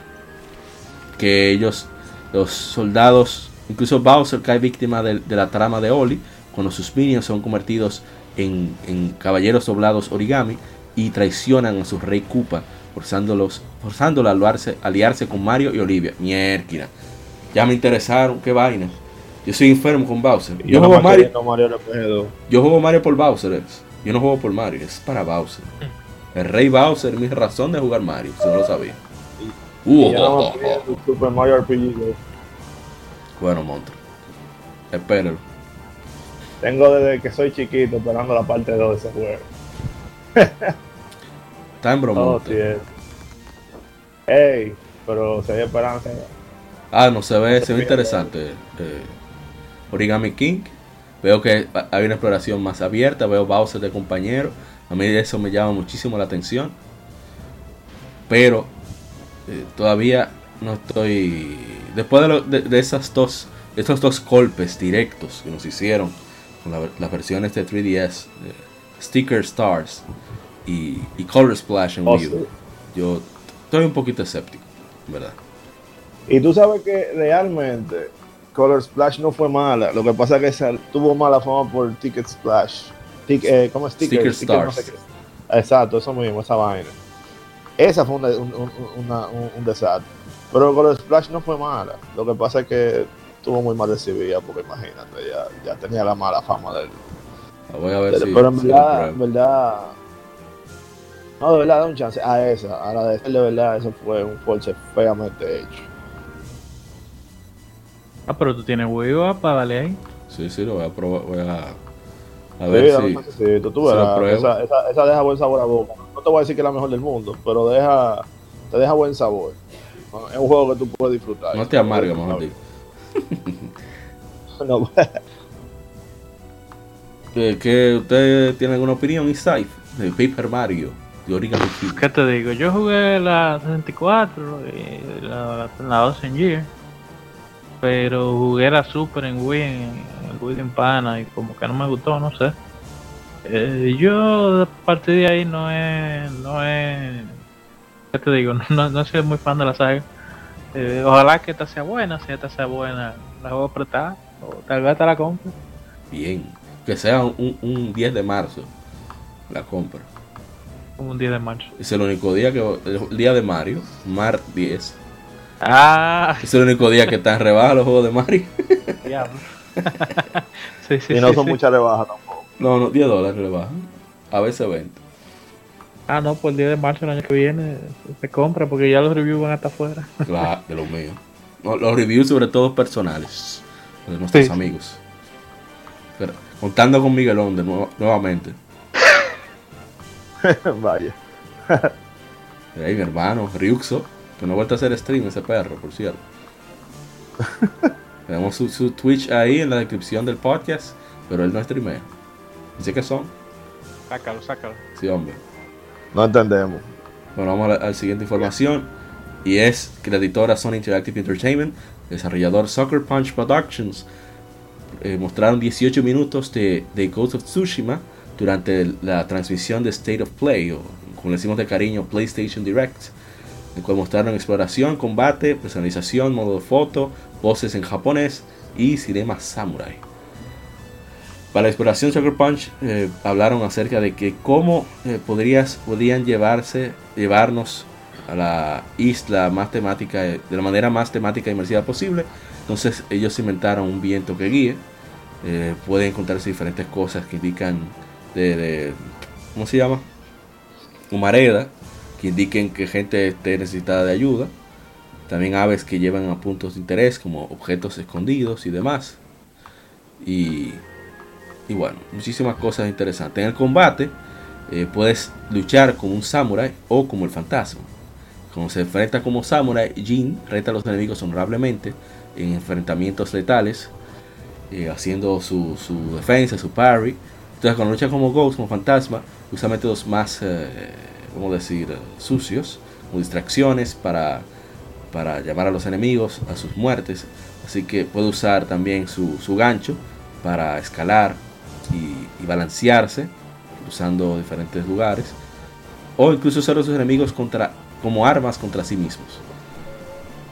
S1: que ellos, los soldados, incluso Bowser cae víctima de, de la trama de Oli, cuando sus minions son convertidos en, en caballeros doblados origami y traicionan a su rey Koopa, forzándolos, forzándolo a aliarse, aliarse con Mario y Olivia. Mierda. Ya me interesaron, qué vaina. Yo soy enfermo con Bowser. Yo,
S3: Yo
S1: juego Mario,
S3: Mario RPG 2.
S1: yo juego Mario por Bowser. Yo no juego por Mario, es para Bowser. [laughs] El rey Bowser es mi razón de jugar Mario, si no lo sabía. Uh,
S3: tu Super Mario RPG 2.
S1: Bueno, monstruo. Espéralo.
S3: Tengo desde que soy chiquito esperando la parte 2 de ese juego. [laughs]
S1: Está en broma.
S3: Oh. Ey, pero se ve esperanza.
S1: Ah, no, se ve, se ve interesante. eh, Origami King. Veo que hay una exploración más abierta. Veo Bowser de compañero. A mí eso me llama muchísimo la atención. Pero eh, todavía no estoy. Después de, lo- de- de esas dos, de estos dos golpes directos que nos hicieron con la- las versiones de 3DS, de Sticker Stars y, y Color Splash en
S3: Oh,
S1: Wii U, yo estoy un poquito escéptico, ¿verdad?
S3: Y tú sabes que realmente Color Splash no fue mala. Lo que pasa es que tuvo mala fama por Ticket Splash. Tic- eh, ¿Cómo es
S1: Sticker
S3: Sticker? No sé. Exacto, eso mismo, esa vaina. Esa fue una- un, un- una- un- un desastre. Pero Color Splash no fue mala. Lo que pasa es que tuvo muy mal recibida, porque imagínate, ya, ya tenía la mala fama del.
S1: La Voy a ver si.
S3: pero en
S1: si
S3: verdad, en verdad. No, de verdad, da un chance. A esa, a la de de verdad, eso fue un force feamente hecho.
S2: Ah, pero tú tienes Wii U ah, para darle ahí.
S1: Sí, sí, lo voy a probar. Voy a, a
S3: Sí,
S1: ver
S3: dame
S1: si.
S3: chancecito, tú
S1: si
S3: verás,
S1: pruebo.
S3: esa, esa, esa deja buen sabor a boca. No te voy a decir que es la mejor del mundo, pero deja, te deja buen sabor. No, Es un juego que tú puedes disfrutar.
S1: No te amarga, mejor dicho. [laughs]
S3: No,
S1: ¿Que, que usted tiene alguna opinión, Isai, de Paper Mario, de Origami?
S2: ¿Qué te digo? Yo jugué la 64 y la, la 12 en Gear. Pero jugué la Super en Wii, en el Wii en Pana, y como que no me gustó, no sé. Eh, yo a partir de ahí no es. No es. ¿Qué te digo? [laughs] No, no soy muy fan de la saga. Eh, ojalá que esta sea buena, si esta sea buena, la voy a apretar. O tal vez te la compre.
S1: Bien. Que sea un, un 10 de marzo la compra.
S2: Como un día de marzo.
S1: Es el único día que. El día de Mario, Mar 10.
S2: Ah,
S1: Es el único día que están en rebaja los juegos de Mario.
S2: diablo. [laughs] sí, sí,
S3: y no
S2: sí,
S3: son
S2: sí.
S3: muchas rebajas tampoco.
S1: No, no, 10 dólares rebaja. A veces 20.
S2: Ah, no, pues el día de marzo del año que viene se compra porque ya los reviews van hasta afuera.
S1: Claro, de los míos. No, los reviews, sobre todo personales, de nuestros
S2: Sí.
S1: amigos. Pero, contando con Miguelón de nuevo- nuevamente. [laughs]
S3: Vaya.
S1: Ahí mi hermano, Ryuxo, que no ha vuelto a hacer stream ese perro, por cierto. [laughs] Tenemos su, su Twitch ahí en la descripción del podcast, pero él no streamea. Dice que son.
S2: Sácalo, sácalo.
S1: Sí, hombre.
S3: No entendemos.
S1: Bueno, vamos a la, a la siguiente información. Y es que la editora Sony Interactive Entertainment, desarrollador Sucker Punch Productions, eh, mostraron 18 minutos de, de Ghost of Tsushima durante el- la transmisión de State of Play, o como le decimos de cariño, PlayStation Direct, el cual mostraron exploración, combate, personalización, modo de foto, voces en japonés y cinema samurai. Para la exploración Sucker Punch eh, hablaron acerca de que cómo eh, podrías, podrían llevarse, llevarnos a la isla más temática, eh, de la manera más temática e inmersiva posible. Entonces ellos inventaron un viento que guíe. Eh, pueden encontrarse diferentes cosas que indican de, de- ¿cómo se llama? Humareda, que indiquen que gente esté necesitada de ayuda. También aves que llevan a puntos de interés como objetos escondidos y demás. Y y bueno, muchísimas cosas interesantes. En el combate eh, puedes luchar como un samurai o como el fantasma. Cuando se enfrenta como samurai, Jin reta a los enemigos honorablemente en enfrentamientos letales, eh, haciendo su, su defensa, su parry. Entonces cuando lucha como Ghost, como fantasma, usa métodos más, eh, a decir, sucios, como distracciones para, para llamar a los enemigos a sus muertes. Así que puede usar también su, su gancho para escalar y, balancearse usando diferentes lugares o incluso usar a sus enemigos contra, como armas contra sí mismos.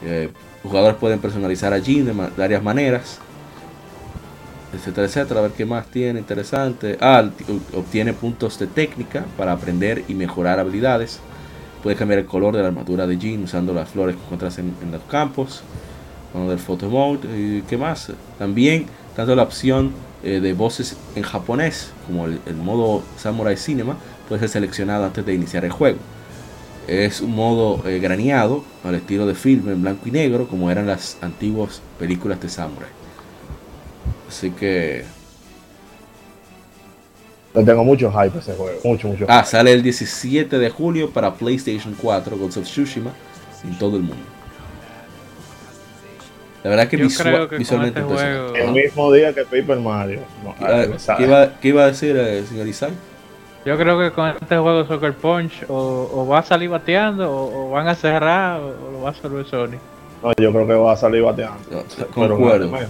S1: Eh, jugadores pueden personalizar a Jin de varias maneras, etcétera, etcétera. A ver qué más tiene interesante. Ah, obtiene puntos de técnica para aprender y mejorar habilidades. Puede cambiar el color de la armadura de Jin usando las flores que encuentras en, en los campos. Bueno, del photo mode y qué más. También tanto la opción eh, de voces en japonés como el, el modo Samurai Cinema puede ser seleccionado antes de iniciar el juego. Es un modo eh, graneado al estilo de film en blanco y negro como eran las antiguas películas de Samurai. Así que
S3: Le tengo mucho hype ese juego. Mucho, mucho.
S1: ah,
S3: hype.
S1: sale el 17 de julio para PlayStation 4 Ghost of Tsushima en todo el mundo. La verdad que
S2: Yo creo que con
S1: visualmente
S2: este juego-
S3: El mismo día que Paper Mario. No,
S1: ¿Qué iba-
S3: sabe.
S1: ¿Qué iba, qué iba a decir, eh, señor Isaac?
S2: Yo creo que con este juego Soccer Punch o, o va a salir bateando o, o van a cerrar o, o lo va a resolver Sony.
S3: No, yo creo que va a salir bateando.
S1: No,
S3: Pero
S1: concuerdo.
S3: bueno,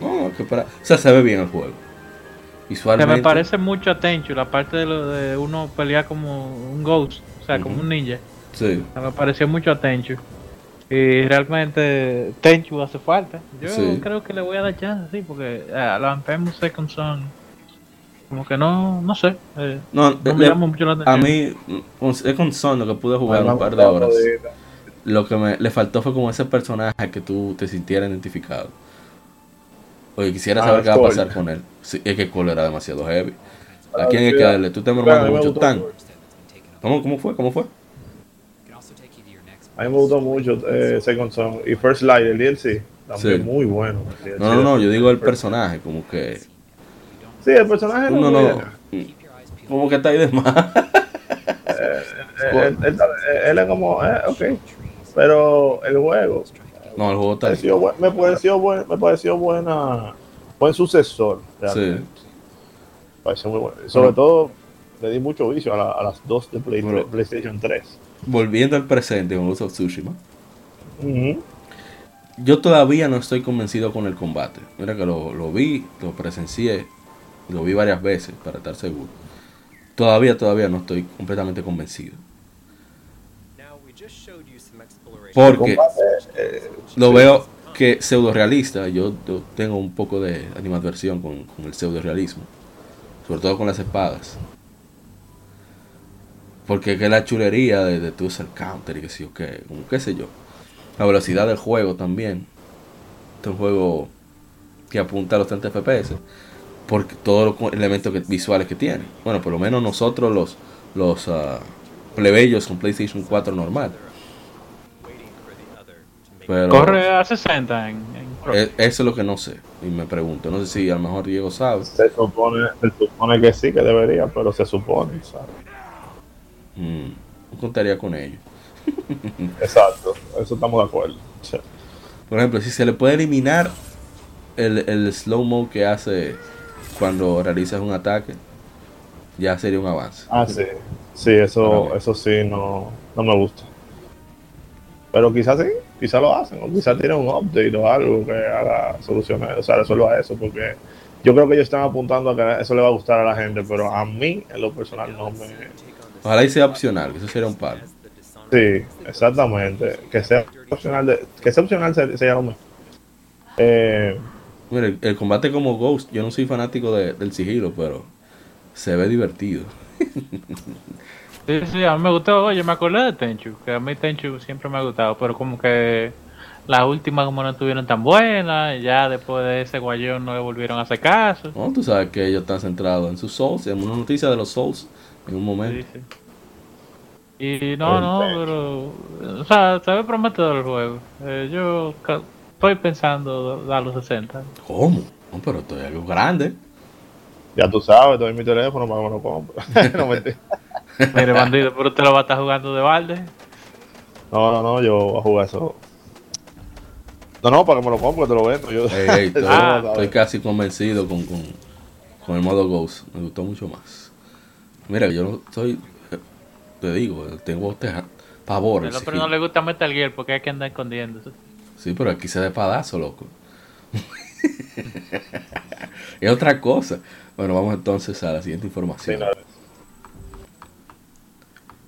S1: No, que para, o sea, se ve bien el juego.
S2: Que
S1: Visualmente.
S2: me parece mucho a Tenchu, la parte de lo de uno pelear como un ghost, o sea, como un ninja.
S1: Sí.
S2: O sea, me pareció mucho a Tenchu. Y realmente Tenchu hace falta. Yo
S1: Sí.
S2: creo que le voy a dar chance, sí, porque eh, a la Famous Second Son, como que no, no sé. eh,
S1: No,
S2: no me
S1: le-
S2: mucho la
S1: a
S2: atención.
S1: mí mm, es con Son lo que pude jugar
S3: me
S1: un par de horas. Lo que me le faltó fue como ese personaje que tú te sintieras identificado. Oye, quisiera
S3: Ah,
S1: saber qué va a pasar con él. Sí, es que Cole era demasiado heavy. ¿A
S3: Ah,
S1: quién hay que
S3: ah.
S1: darle? Tú te
S3: Bueno, a
S1: mormando
S3: mí me
S1: mucho tan. ¿Cómo, ¿Cómo fue? ¿Cómo fue?
S3: A mí me gustó mucho eh, Second Son. Y First Light, el DLC. También
S1: Sí.
S3: muy bueno.
S1: No, no, no, yo digo el personaje, como que.
S3: Sí, el personaje
S1: Uno
S3: no.
S1: no. Como que está ahí de más. [laughs]
S3: Eh, él, él- él es como. Eh, ok. Pero el juego
S1: No, el juego está
S3: pareció me pareció buen, me pareció buena buen sucesor realmente.
S1: Sí.
S3: pareció muy bueno sobre todo le di mucho vicio a, la- a las dos de Play-
S1: Bueno.
S3: PlayStation 3
S1: Volviendo al presente con Ghost of Tsushima.
S3: Ujú.
S1: Yo todavía no estoy convencido con el combate. Mira que lo, lo vi, lo presencié, lo vi varias veces para estar seguro. Todavía, todavía no estoy completamente convencido. Porque
S3: El combate, eh,
S1: lo veo que pseudo realista. Yo, yo tengo un poco de animadversión con, con el pseudo realismo. Sobre todo con las espadas. Porque que la chulería de, de tú usar counter y que sí o qué, como qué sé yo. La velocidad del juego también. Este es un juego que apunta a los 30 FPS. Porque todos los elementos que- visuales que tiene. Bueno, por lo menos nosotros los, los ah, plebeyos con PlayStation 4 normal. Pero
S2: Corre a 60 en,
S1: e- eso es lo que no sé. Y me pregunto. No sé si a lo mejor Diego sabe.
S3: se supone se supone que sí que debería pero se supone ¿sabes?
S1: Mm, no contaría con ello. [laughs]
S3: exacto eso estamos de acuerdo Sí.
S1: Por ejemplo, si se le puede eliminar el, el slow-mo que hace cuando realizas un ataque, ya sería un avance.
S3: ah sí sí eso eso sí no no me gusta pero quizás sí quizás lo hacen o quizás tienen un update o algo que haga soluciones o sea resuelva eso porque yo creo que ellos están apuntando a que eso le va a gustar a la gente pero a mí en lo personal no me
S1: Ojalá y sea opcional, que eso sería un palo.
S3: Sí, exactamente. Que sea opcional, de, que sea opcional se- sería lo mejor. Eh,
S1: Mira, el, el combate como Ghost, yo no soy fanático de- del sigilo, pero se ve divertido. [laughs]
S2: Sí, sí, a mí me gustó. Oye, me acordé de Tenchu, que a mí Tenchu siempre me ha gustado, pero como que las últimas como no estuvieron tan buenas, y ya después de ese guayón no le volvieron a hacer caso.
S1: No, tú sabes que ellos están centrados en sus Souls, en una noticia de los Souls en un
S2: Sí,
S1: momento.
S2: sí. Y no, no, pero. O sea, se ve prometedor el juego. Eh, yo estoy pensando dar los 60.
S1: ¿Cómo? No, pero esto es algo grande.
S3: ya tú sabes, doy mi teléfono para que me lo compre. no, mentira.
S2: Mire, bandido, pero usted lo va a estar jugando de balde.
S3: no, no, no, yo voy a jugar eso. No, no, para que me lo compre, te lo vendo. Yo,
S1: Ey, ey, [laughs] estoy,
S2: Ah.
S1: estoy casi convencido con, con, con el modo Ghost. Me gustó mucho más. Mira, yo no estoy. Te digo, tengo este pavor. al
S2: Pero no le gusta Metal Gear porque hay que andar escondiéndose.
S1: Sí, pero aquí se de padazo, loco. [laughs] es otra cosa. Bueno, vamos entonces a la siguiente
S3: Sí,
S1: información.
S3: no,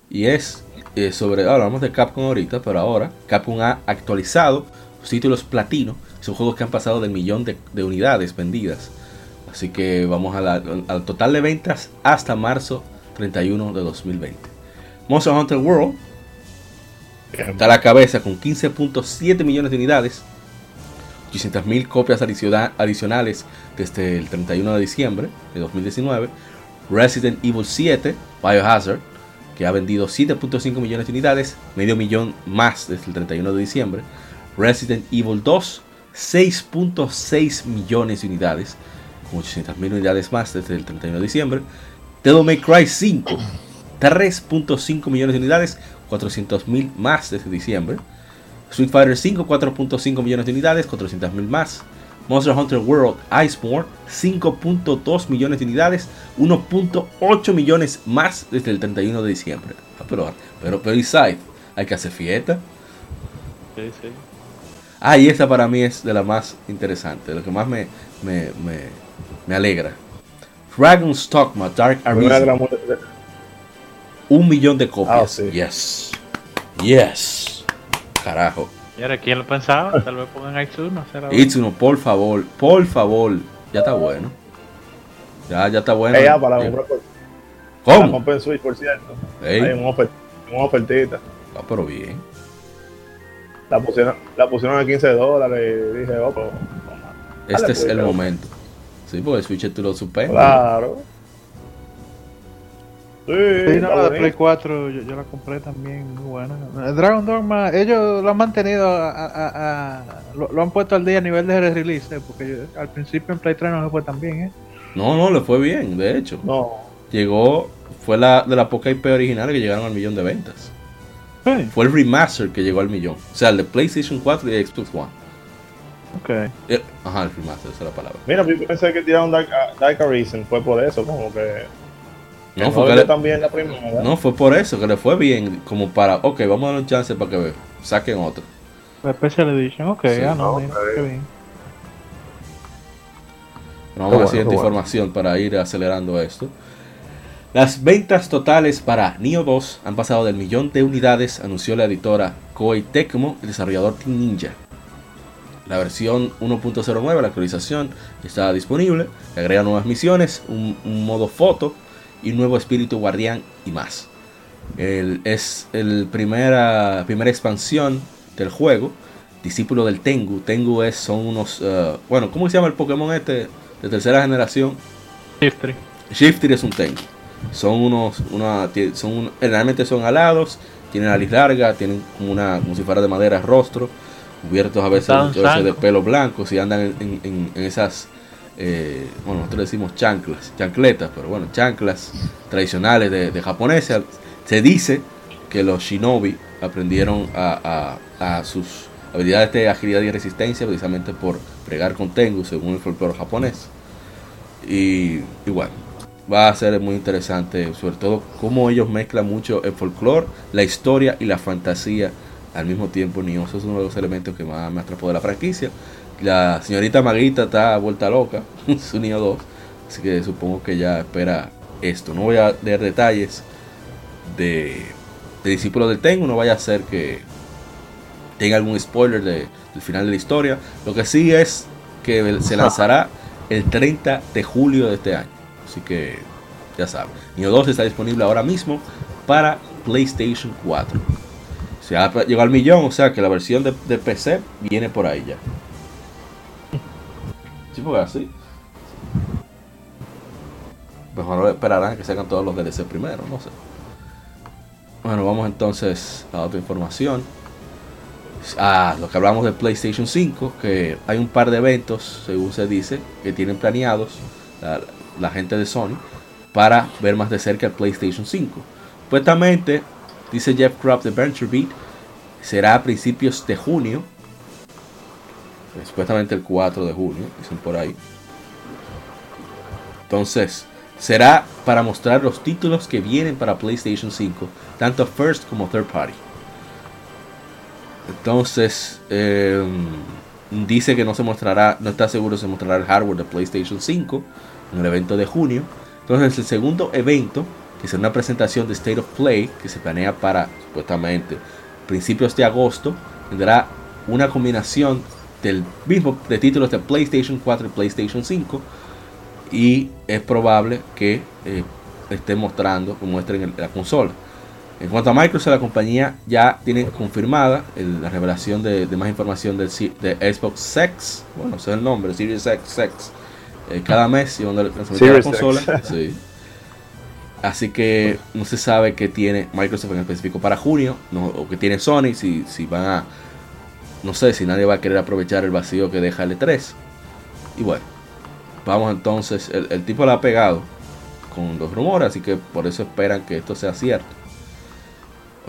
S1: Y es eh, sobre, ahora hablamos de Capcom ahorita, pero ahora Capcom ha actualizado los títulos platino. Son juegos que han pasado del millón de, de unidades vendidas. Así que vamos a la- al total de ventas hasta marzo 31 de 2020. Monster Hunter World está a la cabeza con 15.7 millones de unidades. 800.000 copias adiciona- adicionales desde el 31 de diciembre de 2019. Resident Evil 7, Biohazard, que ha vendido 7.5 millones de unidades, medio millón más desde el 31 de diciembre. Resident Evil 2, 6.6 millones de unidades, con 800.000 unidades más desde el 31 de diciembre. Devil May Cry 5, 3.5 millones de unidades, 400.000 más desde diciembre. Street Fighter 5, 4.5 millones de unidades, 400.000 más. Monster Hunter World Iceborne, 5.2 millones de unidades, 1.8 millones más desde el 31 de diciembre. Ah, pero, pero, pero, Scythe, hay que hacer fiesta.
S2: Sí, sí.
S1: Ah, y esta para mí es de la más interesante, lo que más me, me, me, me alegra. Dragon's Dogma Dark
S3: a mí me alegra
S1: Arisen,
S3: mucho-
S1: un millón de copias.
S3: Ah, sí.
S1: Yes. Yes. Carajo.
S2: ¿Y ahora quién lo pensaba? Tal vez pongan Itsuno. no sé la verdad.
S1: Itsuno, por favor, por favor. Ya está bueno. Ya, ya está bueno.
S3: Eh, ya, para comprar por- para
S1: ¿Cómo?
S3: comprar en Switch, por cierto.
S1: Ey.
S3: Hay un ofer- una ofertita.
S1: Ah, pero bien.
S3: La pusieron, la pusieron a 15 dólares y dije, oh, pues,
S1: Este
S3: Dale,
S1: es
S3: pues,
S1: el
S3: pero-
S1: momento. Sí, porque el Switch tú lo suspendes.
S3: claro. Sí,
S2: Sí, no, la. Play 4 yo, yo la compré también, muy buena. Dragon Dogma, ellos lo han mantenido, a, a- a- lo, lo han puesto al día a nivel de release, eh, porque yo- al principio en Play 3 no se fue tan bien, ¿eh?
S1: No, no, le fue bien, de hecho.
S3: No,
S1: Llegó, fue la de las pocas IP originales que llegaron al millón de ventas.
S2: Sí,
S1: Fue el remaster que llegó al millón. O sea, el de PlayStation 4 y de Xbox One.
S2: ok.
S1: Eh, ajá, el remaster, esa es la palabra.
S3: Mira, yo pensé que tiraron Dark, Dark Arisen, fue por eso, como que.
S1: No, fue, que
S3: le
S1: le-
S3: también la primera.
S1: no, fue por eso, que le fue bien. Como para, ok, vamos a darle un chance para que saquen otro.
S2: La Special Edition, ok,
S1: Sí,
S2: ah, no,
S3: ok.
S2: mira, qué bien.
S1: Vamos a la siguiente
S3: bueno.
S1: información para ir acelerando esto. Las ventas totales para Neo 2 han pasado del millón de unidades, anunció la editora Koei Tecmo, el desarrollador Team Ninja. La versión 1.09, la actualización, está disponible. Le agrega nuevas misiones, un, un modo foto y nuevo espíritu guardián y más. El- es el primera, primera expansión del juego, discípulo del Tengu. Tengu es, son unos, eh, bueno, ¿cómo se llama el Pokémon este de tercera generación?
S2: Shiftry.
S1: Shifty es un Tengu. Son unos, una, son un- generalmente son alados, tienen nariz larga, tienen como una, como si fuera de madera rostro, cubiertos a veces, de pelo blanco, y andan en, en- en- en esas, eh, bueno, nosotros decimos chanclas, chancletas, pero bueno, chanclas tradicionales de, de japoneses. Se dice que los shinobi aprendieron a, a- a sus habilidades de agilidad y resistencia precisamente por fregar con Tengu, según el folclore japonés. Y, y bueno, va a ser muy interesante, sobre todo cómo ellos mezclan mucho el folclore, la historia y la fantasía al mismo tiempo. Ni eso es uno de los elementos que más me atrapó de la franquicia. La señorita Maguita está vuelta loca, [laughs] su niño 2, así que supongo que ya espera esto. No voy a dar detalles de, de Discípulo del Tengu, no vaya a ser que tenga algún spoiler de- del final de la historia. Lo que sí es que se lanzará el 30 de julio de este año. Así que ya saben. Neo 2 está disponible ahora mismo para PlayStation 4. Se ha llegado al millón, o sea que la versión de, de PC viene por ahí ya. Sí, así. Mejor esperarán que sacan todos los DLC primero, no sé. Bueno, vamos entonces a otra información. Ah, lo que hablamos de PlayStation 5, que hay un par de eventos, según se dice, que tienen planeados la, la gente de Sony para ver más de cerca el PlayStation 5. Supuestamente, dice Jeff Grubb de Venture Beat, será a principios de junio. Supuestamente el 4 de junio, dicen por ahí. Entonces, será para mostrar los títulos que vienen para PlayStation 5, tanto first como third party. Entonces, eh, dice que no se mostrará, no está seguro si se mostrará el hardware de PlayStation 5 en el evento de junio. Entonces, el segundo evento, que será una presentación de State of Play, que se planea para supuestamente principios de agosto, tendrá una combinación del mismo de títulos de PlayStation 4 y PlayStation 5 y es probable que eh, esté mostrando o muestren la consola. En cuanto a Microsoft, la compañía ya tiene confirmada el- la revelación de, de más información del, de Xbox Sex, bueno, ese es el nombre, Series X, Sex, eh, cada mes y cuando le lanzamiento de la consola. Sí. Así que no se sabe qué tiene Microsoft en específico para junio, no, o que tiene Sony, si, si van a, no sé, si nadie va a querer aprovechar el vacío que deja el E3. Y bueno, vamos entonces, el, tipo la ha pegado con los rumores, así que por eso esperan que esto sea cierto.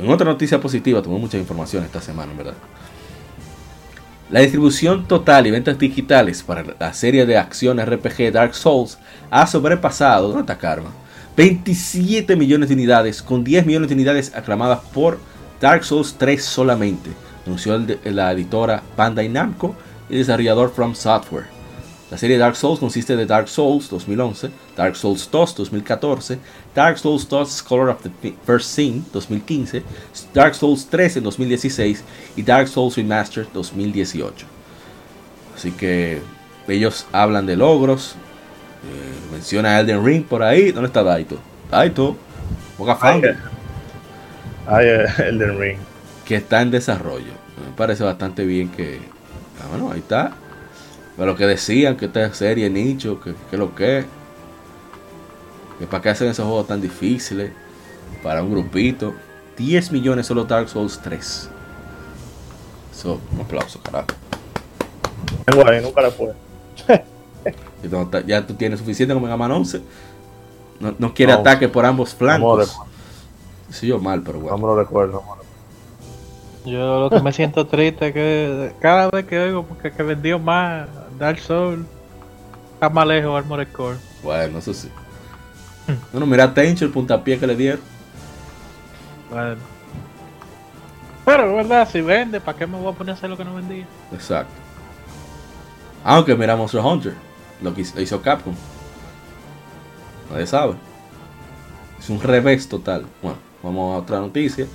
S1: Otra noticia positiva, tuve mucha información esta semana, verdad. La distribución total y ventas digitales para la serie de acción RPG Dark Souls ha sobrepasado, ¿dónde está Karma? 27 millones de unidades, con 10 millones de unidades aclamadas por Dark Souls 3 solamente, anunció la editora Bandai Namco y desarrollador From Software. La serie Dark Souls consiste de Dark Souls 2011, Dark Souls 2 2014, Dark Souls 2 Scholar of the Fi- First Sin 2015, Dark Souls 3 en 2016 y Dark Souls Remastered 2018. Así que ellos hablan de logros, eh, menciona Elden Ring por ahí. ¿Dónde está Daito? Daito, Boca Fan, [laughs]
S3: Ay, eh, Elden Ring.
S1: Que está en desarrollo. Me parece bastante bien que. ah, bueno, ahí está. Pero lo que decían, que esta serie nicho, que, que lo que es. Que para qué hacen esos juegos tan difíciles. Para un grupito. 10 millones solo Dark Souls 3. Eso, un aplauso, carajo.
S3: Ahí, nunca
S1: cuando [laughs] ta- ya tú tienes suficiente con Mega Man 11. No, no quiere
S3: No.
S1: ataque por ambos flancos.
S3: recuerdo.
S1: Sí, yo mal, pero bueno.
S3: No me lo recuerdo. no me lo-
S2: Yo lo que me siento triste es que cada vez que oigo que vendió más Dark Souls, está más lejos Armored Core.
S1: Bueno, eso sí. Bueno, mira Tencho, el puntapié que le dieron.
S2: Bueno. Pero, ¿verdad? Si vende, ¿para qué me voy a poner a hacer lo que no vendía?
S1: Exacto. Aunque mira Monster Hunter, lo que hizo Capcom. Nadie sabe. Es un revés total. Bueno, vamos a otra noticia.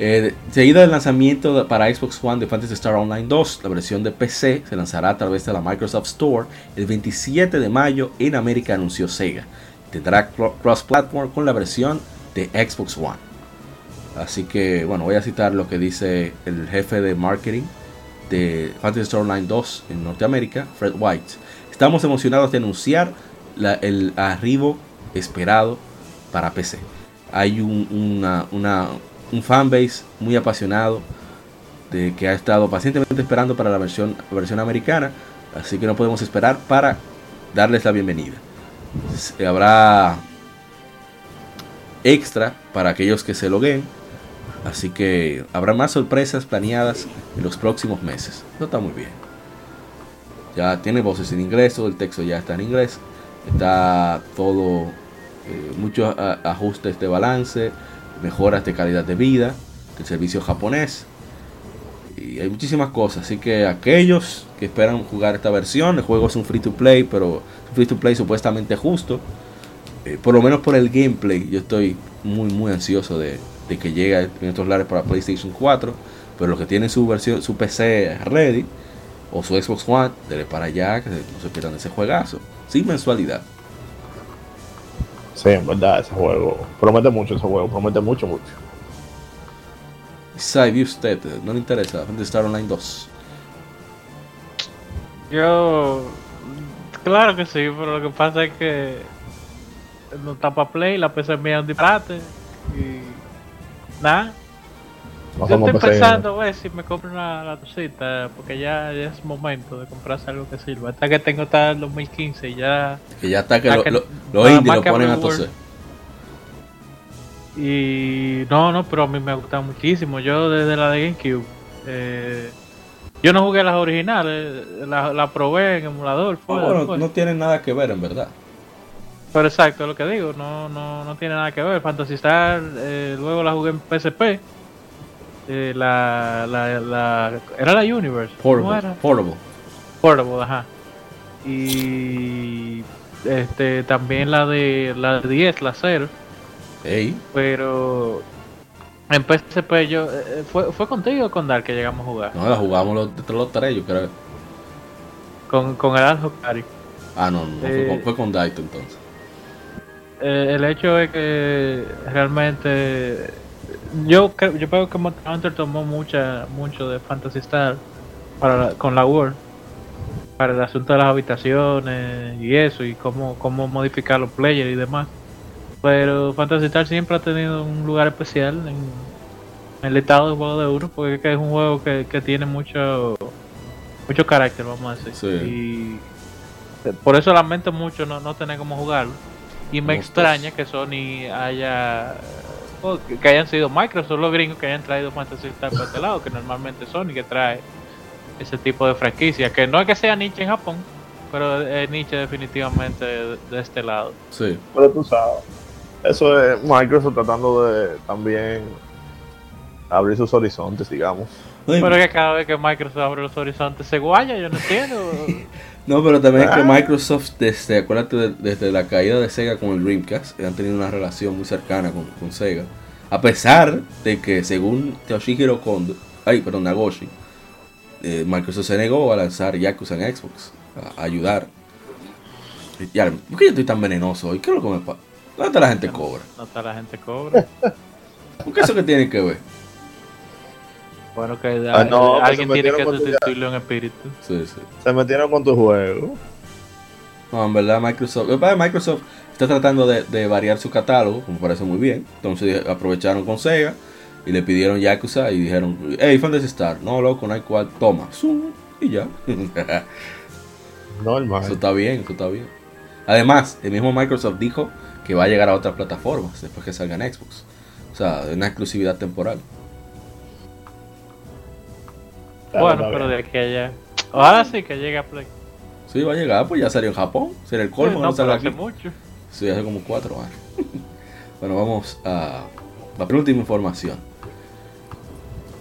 S1: Eh, seguido del lanzamiento para Xbox One de Fantasy Star Online 2, la versión de PC se lanzará a través de la Microsoft Store el 27 de mayo en América, anunció Sega. Tendrá cro- cross-platform con la versión de Xbox One. Así que, bueno, voy a citar lo que dice el jefe de marketing de Fantasy Star Online 2 en Norteamérica, Fred White. Estamos emocionados de anunciar el arribo esperado para PC. Hay un, una, una- un fanbase muy apasionado de que ha estado pacientemente esperando para la versión, versión americana, así que no podemos esperar para darles la bienvenida. Se- Habrá extra para aquellos que se loguen, así que habrá más sorpresas planeadas en los próximos meses. Eso está muy bien. Ya tiene voces en inglés, el texto ya está en inglés, está todo, eh, muchos ajustes de balance, mejoras de calidad de vida, del servicio japonés. Y hay muchísimas cosas, así que aquellos que esperan jugar esta versión, el juego es un free to play, pero un free to play supuestamente justo. eh, por lo menos por el gameplay, yo estoy muy muy ansioso de, de que llegue en estos lares para PlayStation 4. Pero los que tienen su versión, su PC ready o su Xbox One, dele para allá, que no se pierdan ese juegazo. Sin mensualidad.
S3: Sí, en verdad, ese juego. Promete mucho ese juego, promete mucho, mucho.
S1: Sai, ¿y usted? ¿No le interesa? Fantasy Star Online 2.
S2: Yo. Claro que sí, pero lo que pasa es que. No está para play, la PC mía es un disparate. Y. Nada.
S3: No
S2: Yo estoy pensando, güey, si me compro una gatosita, porque ya, ya es momento de comprarse algo que sirva. Hasta que tengo hasta el 2015 y ya.
S1: Que ya está que lo-
S2: que
S1: lo-
S2: no-
S1: los
S2: nada
S1: indies lo ponen a toser.
S2: Y no, no, pero a mí me gusta muchísimo. Yo desde la de GameCube, eh, yo no jugué las originales, la, la probé en emulador. fue
S1: Ah, bueno,
S2: después.
S1: no tienen nada que ver en verdad.
S2: Pero exacto, lo que digo, no, no, no tiene nada que ver. Fantasy Star, eh, luego la jugué en PSP. Eh, la, la, la, era la Universe. ¿cómo
S1: Portable.
S2: era?
S1: Portable.
S2: Portable, ajá. Y este también la de la 10, la 0.
S1: Ey,
S2: Pero en PSP yo eh, fue, fue contigo o con Dark que llegamos a jugar.
S1: no la jugamos los, los tres, yo creo.
S2: Con, con el Al Hokari.
S1: Ah, no, no, fue,
S2: Eh.
S1: con, fue con Daito entonces.
S2: Eh, el hecho es que realmente yo creo, yo creo que Hunter tomó mucha mucho de Fantasy Star para la- con la World para el asunto de las habitaciones y eso y cómo, cómo modificar los players y demás. Pero Fantasy Star siempre ha tenido un lugar especial en, en el estado de juego de uno porque es que es un juego que, que tiene mucho mucho carácter vamos a decir.
S1: Sí.
S2: y por eso lamento mucho no, no tener cómo jugarlo. Y me extraña que Sony haya o que hayan sido Microsoft los gringos que hayan traído Fantasy Star para este lado que normalmente Sony que trae ese tipo de franquicia que no es que sea niche en Japón pero es niche definitivamente de, de este lado
S1: Sí.
S3: Pero tú sabes. Eso es Microsoft tratando de también abrir sus horizontes, digamos.
S2: pero es que cada vez que Microsoft abre los horizontes se guaya yo no entiendo [laughs]
S1: No, pero también es que
S3: Ah.
S1: Microsoft, desde, acuérdate, de- desde la caída de Sega con el Dreamcast, han tenido una relación muy cercana con, con Sega. A pesar de que, según Toshihiro Kondo, ay, perdón, Nagoshi, eh, Microsoft se negó a lanzar Yakuza en Xbox, a, a ayudar. Y ¿Por qué yo estoy tan venenoso hoy? ¿Qué es lo que me pasa? ¿Dónde está la gente cobra?
S2: no está la gente cobra [laughs]
S1: ¿Por qué eso que tiene que ver?
S2: Bueno que
S3: Ah, no,
S2: alguien
S3: se
S2: tiene que
S3: metieron con tu-
S2: sustituirlo en espíritu
S1: Sí, sí.
S3: Se metieron con tu juego.
S1: No, en verdad Microsoft, Microsoft está tratando de, de variar su catálogo, como parece muy bien. Entonces aprovecharon con Sega y le pidieron Yakuza y dijeron, hey, Fantasy Star, no loco, no hay cual, toma, Zum, y ya. [laughs]
S3: Normal.
S1: eso está bien, eso está bien. Además, el mismo Microsoft dijo que va a llegar a otras plataformas después que salga en Xbox. O sea, una exclusividad temporal.
S2: Bueno, pero de aquí a allá. Ahora sí que llega a Play.
S1: Sí, va a llegar, pues ya salió en Japón. Será el colmo,
S2: Sí,
S1: no,
S2: no, pero hace
S1: aquí.
S2: mucho.
S1: Sí, hace como cuatro años. [laughs] bueno, vamos a la penúltima información.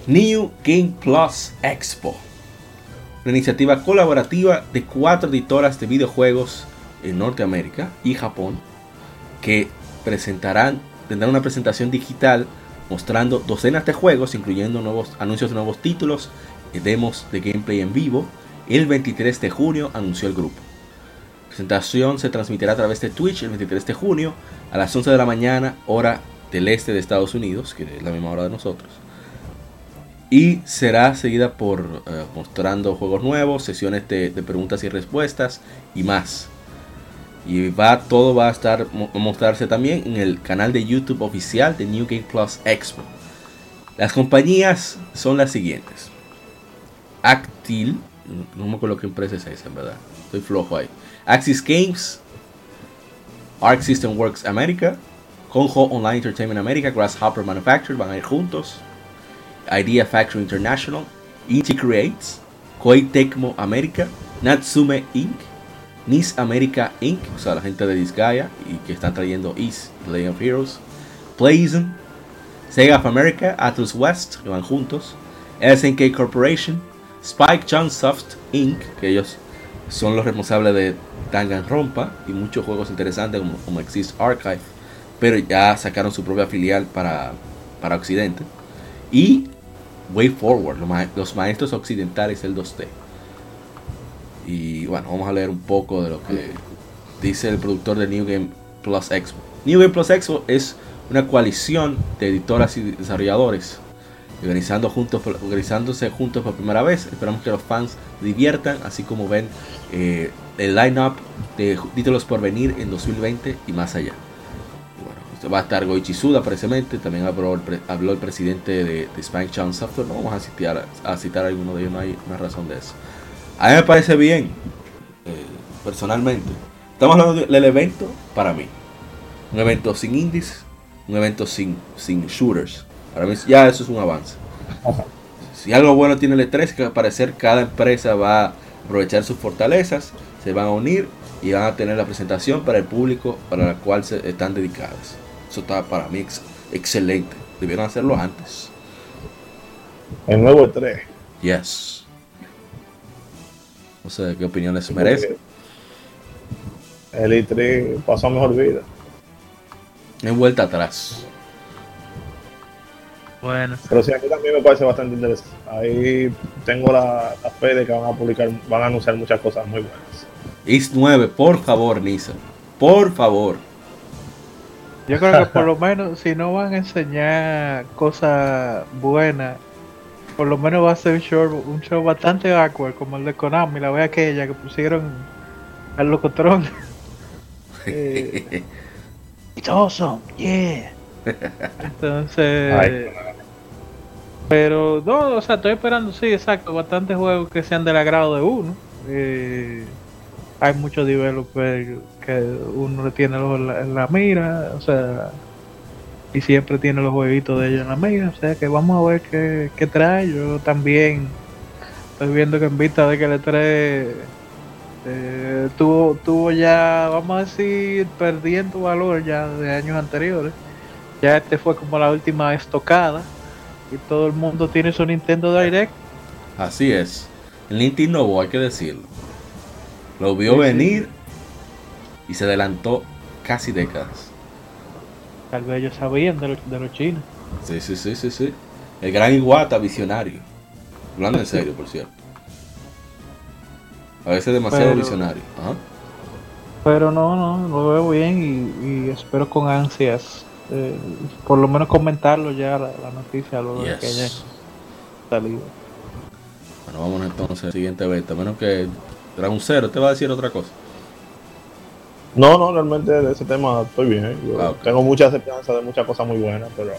S1: New Game Plus Expo. Una iniciativa colaborativa de cuatro editoras de videojuegos en Norteamérica y Japón que presentarán, tendrán una presentación digital mostrando docenas de juegos, incluyendo nuevos anuncios de nuevos títulos demos de gameplay en vivo. El 23 de junio anunció el grupo. La presentación se transmitirá a través de Twitch el 23 de junio a las 11 de la mañana, hora del este de Estados Unidos, que es la misma hora de nosotros. Y será seguida por eh, mostrando juegos nuevos, sesiones de, de preguntas y respuestas y más. Y va, todo va a estar mo- mostrarse también en el canal de YouTube oficial de New Game Plus Expo. Las compañías son las siguientes. Actil, no me acuerdo qué empresa es esa, en verdad. Estoy flojo ahí. Axis Games, Arc System Works America, Conjo Online Entertainment America, Grasshopper Manufacturer van a ir juntos. Idea Factory International, Inti Creates, Koei Tecmo America, Natsume Inc., Nice America Inc., o sea, la gente de Disgaea y que están trayendo The Legend of Heroes, Blazon, Sega of America, Atlus West, que van juntos, SNK Corporation, Spike Chunsoft Inc., que ellos son los responsables de Danganronpa y muchos juegos interesantes como, Exist Archive, pero ya sacaron su propia filial para, para Occidente. Y Way Forward, los maestros occidentales del 2D. Y bueno, vamos a leer un poco de lo que dice el productor de New Game Plus Expo. New Game Plus Expo es una coalición de editoras y desarrolladores organizando juntos, organizándose juntos por primera vez. Esperamos que los fans diviertan, así como ven eh, el line-up de títulos por venir en 2020 y más allá. Bueno, esto va a estar Goichi Suda precisamente, también habló el, pre- habló el presidente de, de Spank Channel Software, no vamos a citar, a citar a alguno de ellos, no hay una razón de eso. A mí me parece bien, eh, personalmente. Estamos hablando del evento para mí. Un evento sin indies, un evento sin, sin shooters. Para mí ya eso es un avance. Si algo bueno tiene el E3, que al parecer cada empresa va a aprovechar sus fortalezas, se van a unir y van a tener la presentación para el público para la cual se están dedicadas. Eso está para mí ex- excelente. Debieron hacerlo antes.
S3: El nuevo 3.
S1: Yes. No sé qué opiniones merece.
S3: El E3 pasó mejor vida.
S1: En vuelta atrás.
S2: Bueno,
S3: Pero sí, a mí también me parece bastante interesante. Ahí tengo la, la fe de que van a publicar, van a anunciar muchas cosas muy buenas.
S1: Is 9, por favor, Nisa. Por favor.
S2: yo creo que por [laughs] lo menos si no van a enseñar cosas buenas, por lo menos va a ser un show, un show bastante awkward como el de Konami, la vez aquella que pusieron al locotrón. [laughs] Eh, It's awesome, yeah. [laughs] Entonces,
S3: Ay.
S2: Pero no, o sea, estoy esperando, sí, exacto, bastantes juegos que sean del agrado de uno. Eh, hay muchos developers que uno le tiene los en la, mira, o sea, y siempre tiene los jueguitos de ellos en la mira, o sea que vamos a ver qué, qué trae. Yo también estoy viendo que en vista de que le trae eh, tuvo, tuvo ya, vamos a decir, perdiendo valor ya de años anteriores. Ya este fue como la última estocada. Y todo el mundo tiene su Nintendo Direct.
S1: Así es. El Nintendo hay que decirlo. Lo vio
S2: Sí, sí.
S1: venir y se adelantó casi décadas.
S2: Tal vez ellos sabían de, los- de los chinos.
S1: Sí, sí, sí, sí, sí. El gran Iguata visionario. Hablando en serio, por cierto. A veces demasiado
S2: Pero-
S1: visionario. Ajá.
S2: Pero no, no, lo veo bien y, y espero con ansias. Eh, por lo menos comentarlo ya la, la noticia luego de que haya
S1: Yes.
S2: salido.
S1: Bueno, vamos entonces al siguiente evento. A menos que Dragon Zero te va a decir otra cosa.
S3: No, no, realmente de ese tema estoy bien. Yo
S1: Ah.
S3: Tengo mucha esperanza de muchas cosas muy buenas, pero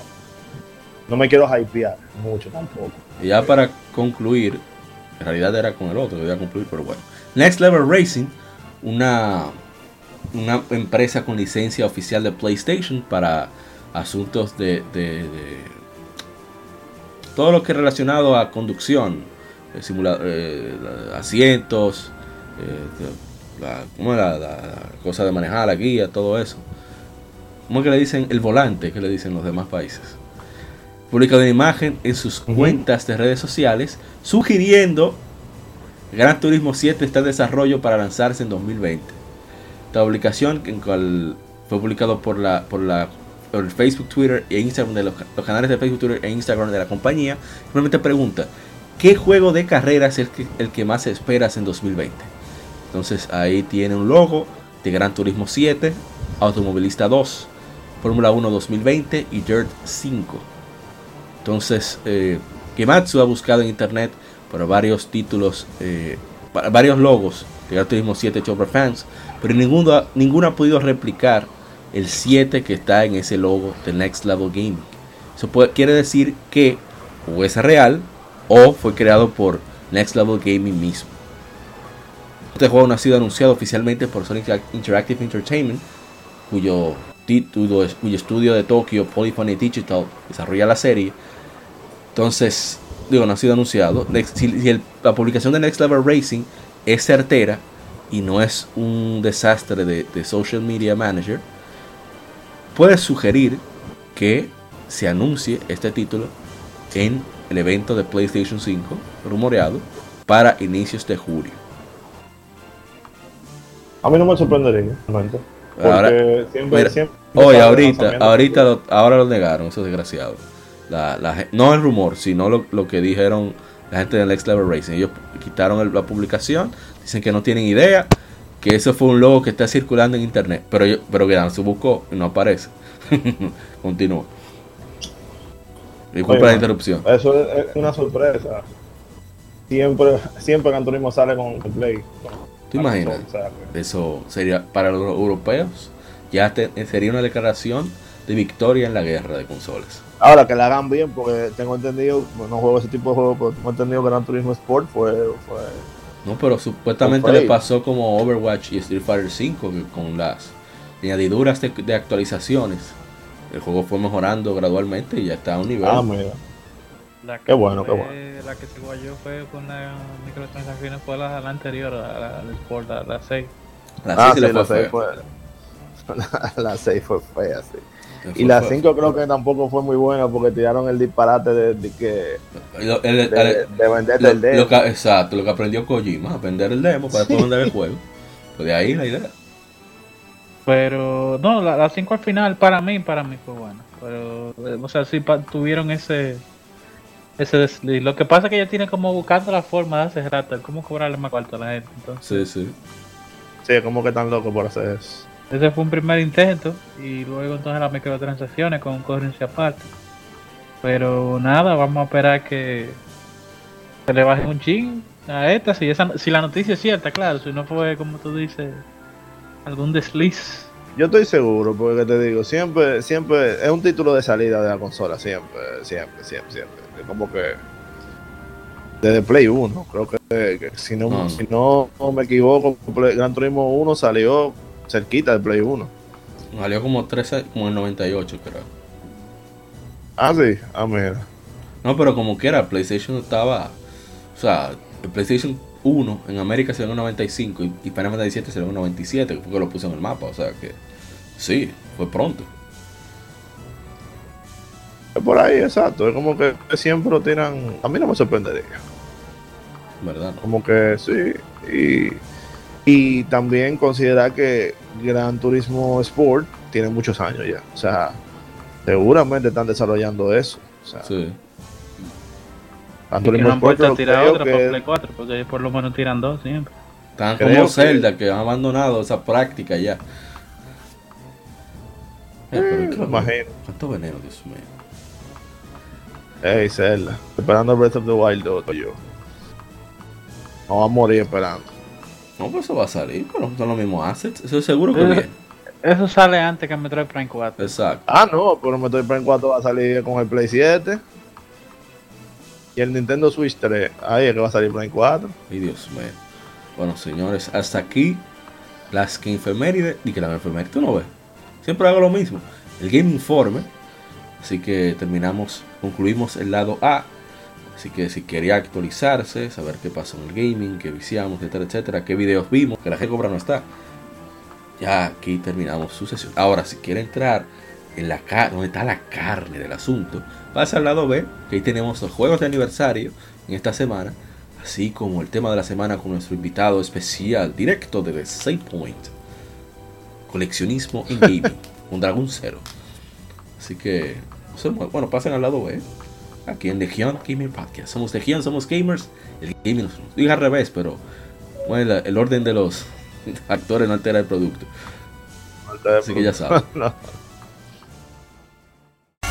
S3: no me quiero hypear mucho tampoco.
S1: Y ya para concluir, en realidad era con el otro que iba a concluir, pero bueno. Next Level Racing, una, una empresa con licencia oficial de PlayStation para asuntos de, de- de todo lo que es relacionado a conducción, eh, simula- eh, asientos, eh, la, ¿cómo era? La, la cosa de manejar, la guía, todo eso. ¿Cómo es que le dicen el volante que le dicen los demás países? Publica una imagen en sus cuentas de redes sociales sugiriendo Gran Turismo 7 está en desarrollo para lanzarse en 2020. Esta publicación, en cual fue publicado por la por la por Facebook, Twitter e Instagram de los, canales de Facebook, Twitter e Instagram de la compañía, simplemente pregunta ¿qué juego de carreras es el que, el que más esperas en 2020? Entonces ahí tiene un logo de Gran Turismo 7, Automovilista 2, Fórmula 1 2020 y Dirt 5. Entonces, eh, ha buscado en internet para varios títulos, eh, para varios logos de Gran Turismo 7 hecho por fans, pero ninguno, ninguno ha podido replicar el 7 que está en ese logo de Next Level Gaming. Eso quiere decir que o es real o fue creado por Next Level Gaming mismo. Este juego no ha sido anunciado oficialmente por Sony Interactive Entertainment, cuyo título cuyo estudio de Tokio, Polyphony Digital, desarrolla la serie. Entonces, digo, no ha sido anunciado. Si, la publicación de Next Level Racing es certera y no es un desastre de, de social media manager, puede sugerir que se anuncie este título en el evento de PlayStation 5, rumoreado, para inicios de julio.
S3: A mí no me sorprendería, realmente. Porque
S1: Ahora,
S3: siempre,
S1: mira,
S3: siempre
S1: Hoy,
S3: sale
S1: ahorita, ahorita lo- ahora lo negaron, esos desgraciados. La, la no el rumor, sino lo, lo que dijeron la gente del Next Level Racing. Ellos quitaron el- la publicación, dicen que no tienen idea, que eso fue un logo que está circulando en internet. Pero yo, pero que se buscó y no aparece. [laughs] Continúa. Disculpa
S3: Oye,
S1: la interrupción.
S3: Eso es, una sorpresa. Siempre, siempre Gran Turismo sale con el Play.
S1: ¿Tú imaginas? Eso sería para los europeos. Ya te- sería una declaración de victoria en la guerra de consolas.
S3: Ahora que la hagan bien, porque tengo entendido, no juego ese tipo de juegos, pero tengo entendido que Gran Turismo Sport fue, fue
S1: No, pero supuestamente le pasó como Overwatch y Street Fighter 5 que con las añadiduras de, de actualizaciones. El juego fue mejorando gradualmente y ya está a un nivel.
S3: Ah, mira.
S2: La que
S3: Qué bueno,
S2: fue-
S3: qué bueno.
S2: La que se guayó fue con las microtransacciones, fue la, la anterior, la, la, la Sport, la, la 6.
S1: la
S3: Ah,
S1: 6 sí fue
S3: la seis
S1: feo.
S3: fue. [laughs] La, la 6 fue fea, sí. Y la
S1: feo.
S3: 5 creo que tampoco fue muy buena porque tiraron el disparate de, de que
S1: Lo- el- el-
S3: de, de venderte
S1: lo-
S3: el
S1: lo que- exacto, lo que aprendió Kojima, vender el demo para después vender el juego. Pues de ahí la idea.
S2: Pero, no, la, la 5 al final, para mí, para mí fue buena. Pero, eh, o sea, sí pa- tuvieron ese ese desliz. Lo que pasa es que ella tiene como buscando la forma de hace rato, el cómo cobrarle más cuarto a la gente. Entonces,
S1: Sí, sí.
S3: Sí, como que tan loco por hacer eso.
S2: Ese fue un primer intento. Y luego entonces las microtransacciones con currency aparte. Pero nada, vamos a esperar que se le baje un chin a esta. Si, esa, si la noticia es cierta, claro. Si no fue, como tú dices, algún desliz.
S3: Yo estoy seguro, porque te digo, siempre, siempre, es un título de salida de la consola, siempre, siempre, siempre, siempre. Como que desde Play 1, creo que, que si no,
S1: Ah.
S3: si no me equivoco, Gran Turismo 1 salió cerquita de Play 1.
S1: Salió como 13, como en 98 creo.
S3: Ah, sí, ah, mira.
S1: No, pero como quiera, PlayStation estaba. O sea, el PlayStation 1 en América salió en 95 y, y Final Fantasy 7 salió en 97, que fue que lo puse en el mapa. O sea que sí, fue pronto.
S3: Es por ahí, exacto. Es como que siempre lo tiran. A mí no me sorprendería.
S1: ¿Verdad? no?
S3: Como que sí. Y, y también considerar que Gran Turismo Sport tiene muchos años ya. O sea, seguramente están desarrollando eso. O sea,
S1: Sí.
S2: Que no han puesto a tirar
S3: que-
S2: otra para Play 4, porque por lo menos tiran dos siempre.
S1: Están
S3: Creo
S1: como
S3: que-
S1: Zelda que han abandonado esa práctica ya. Eh, pero
S3: me
S1: ¿qué-
S3: imagino.
S1: ¿Cuánto veneno, Dios mío?
S3: Ey, Zelda. Esperando Breath of the Wild 2, yo. No va a morir esperando.
S1: No, pues eso va a salir, pero son los mismos assets. Eso es seguro que viene.
S2: Eso sale antes que Metroid Prime 4.
S1: Exacto.
S3: Ah, no, pero Metroid Prime 4 va a salir con el Play 7. Y el Nintendo Switch 3. Ahí es que va a salir Prime 4.
S1: Ay, Dios mío. Bueno, señores, hasta aquí las que enfermerides. Y que la enfermería, tú no ves. Siempre hago lo mismo. El Game Informe. Así que terminamos, concluimos el lado A. Así que si quería actualizarse, saber qué pasó en el gaming, qué viciamos, etcétera, etcétera, qué videos vimos, que la gente cobra no está. Ya aquí terminamos su sesión. Ahora, si quiere entrar en la donde está la carne del asunto, pasa al lado B, que ahí tenemos los juegos de aniversario en esta semana, así como el tema de la semana con nuestro invitado especial directo de The Save Point, coleccionismo en [laughs] gaming, un Dragon Zero. Así que, bueno, pasen al lado B, aquí en Legion Gaming Podcast. Somos Legion, somos gamers, el gaming, digo al revés, pero bueno, el orden de los [laughs] actores no altera el producto. Así que ya sabes. [laughs]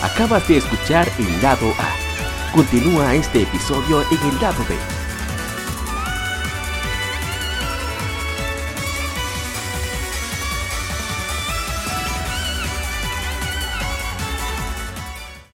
S4: Acabas de escuchar el lado A. Continúa este episodio en el lado B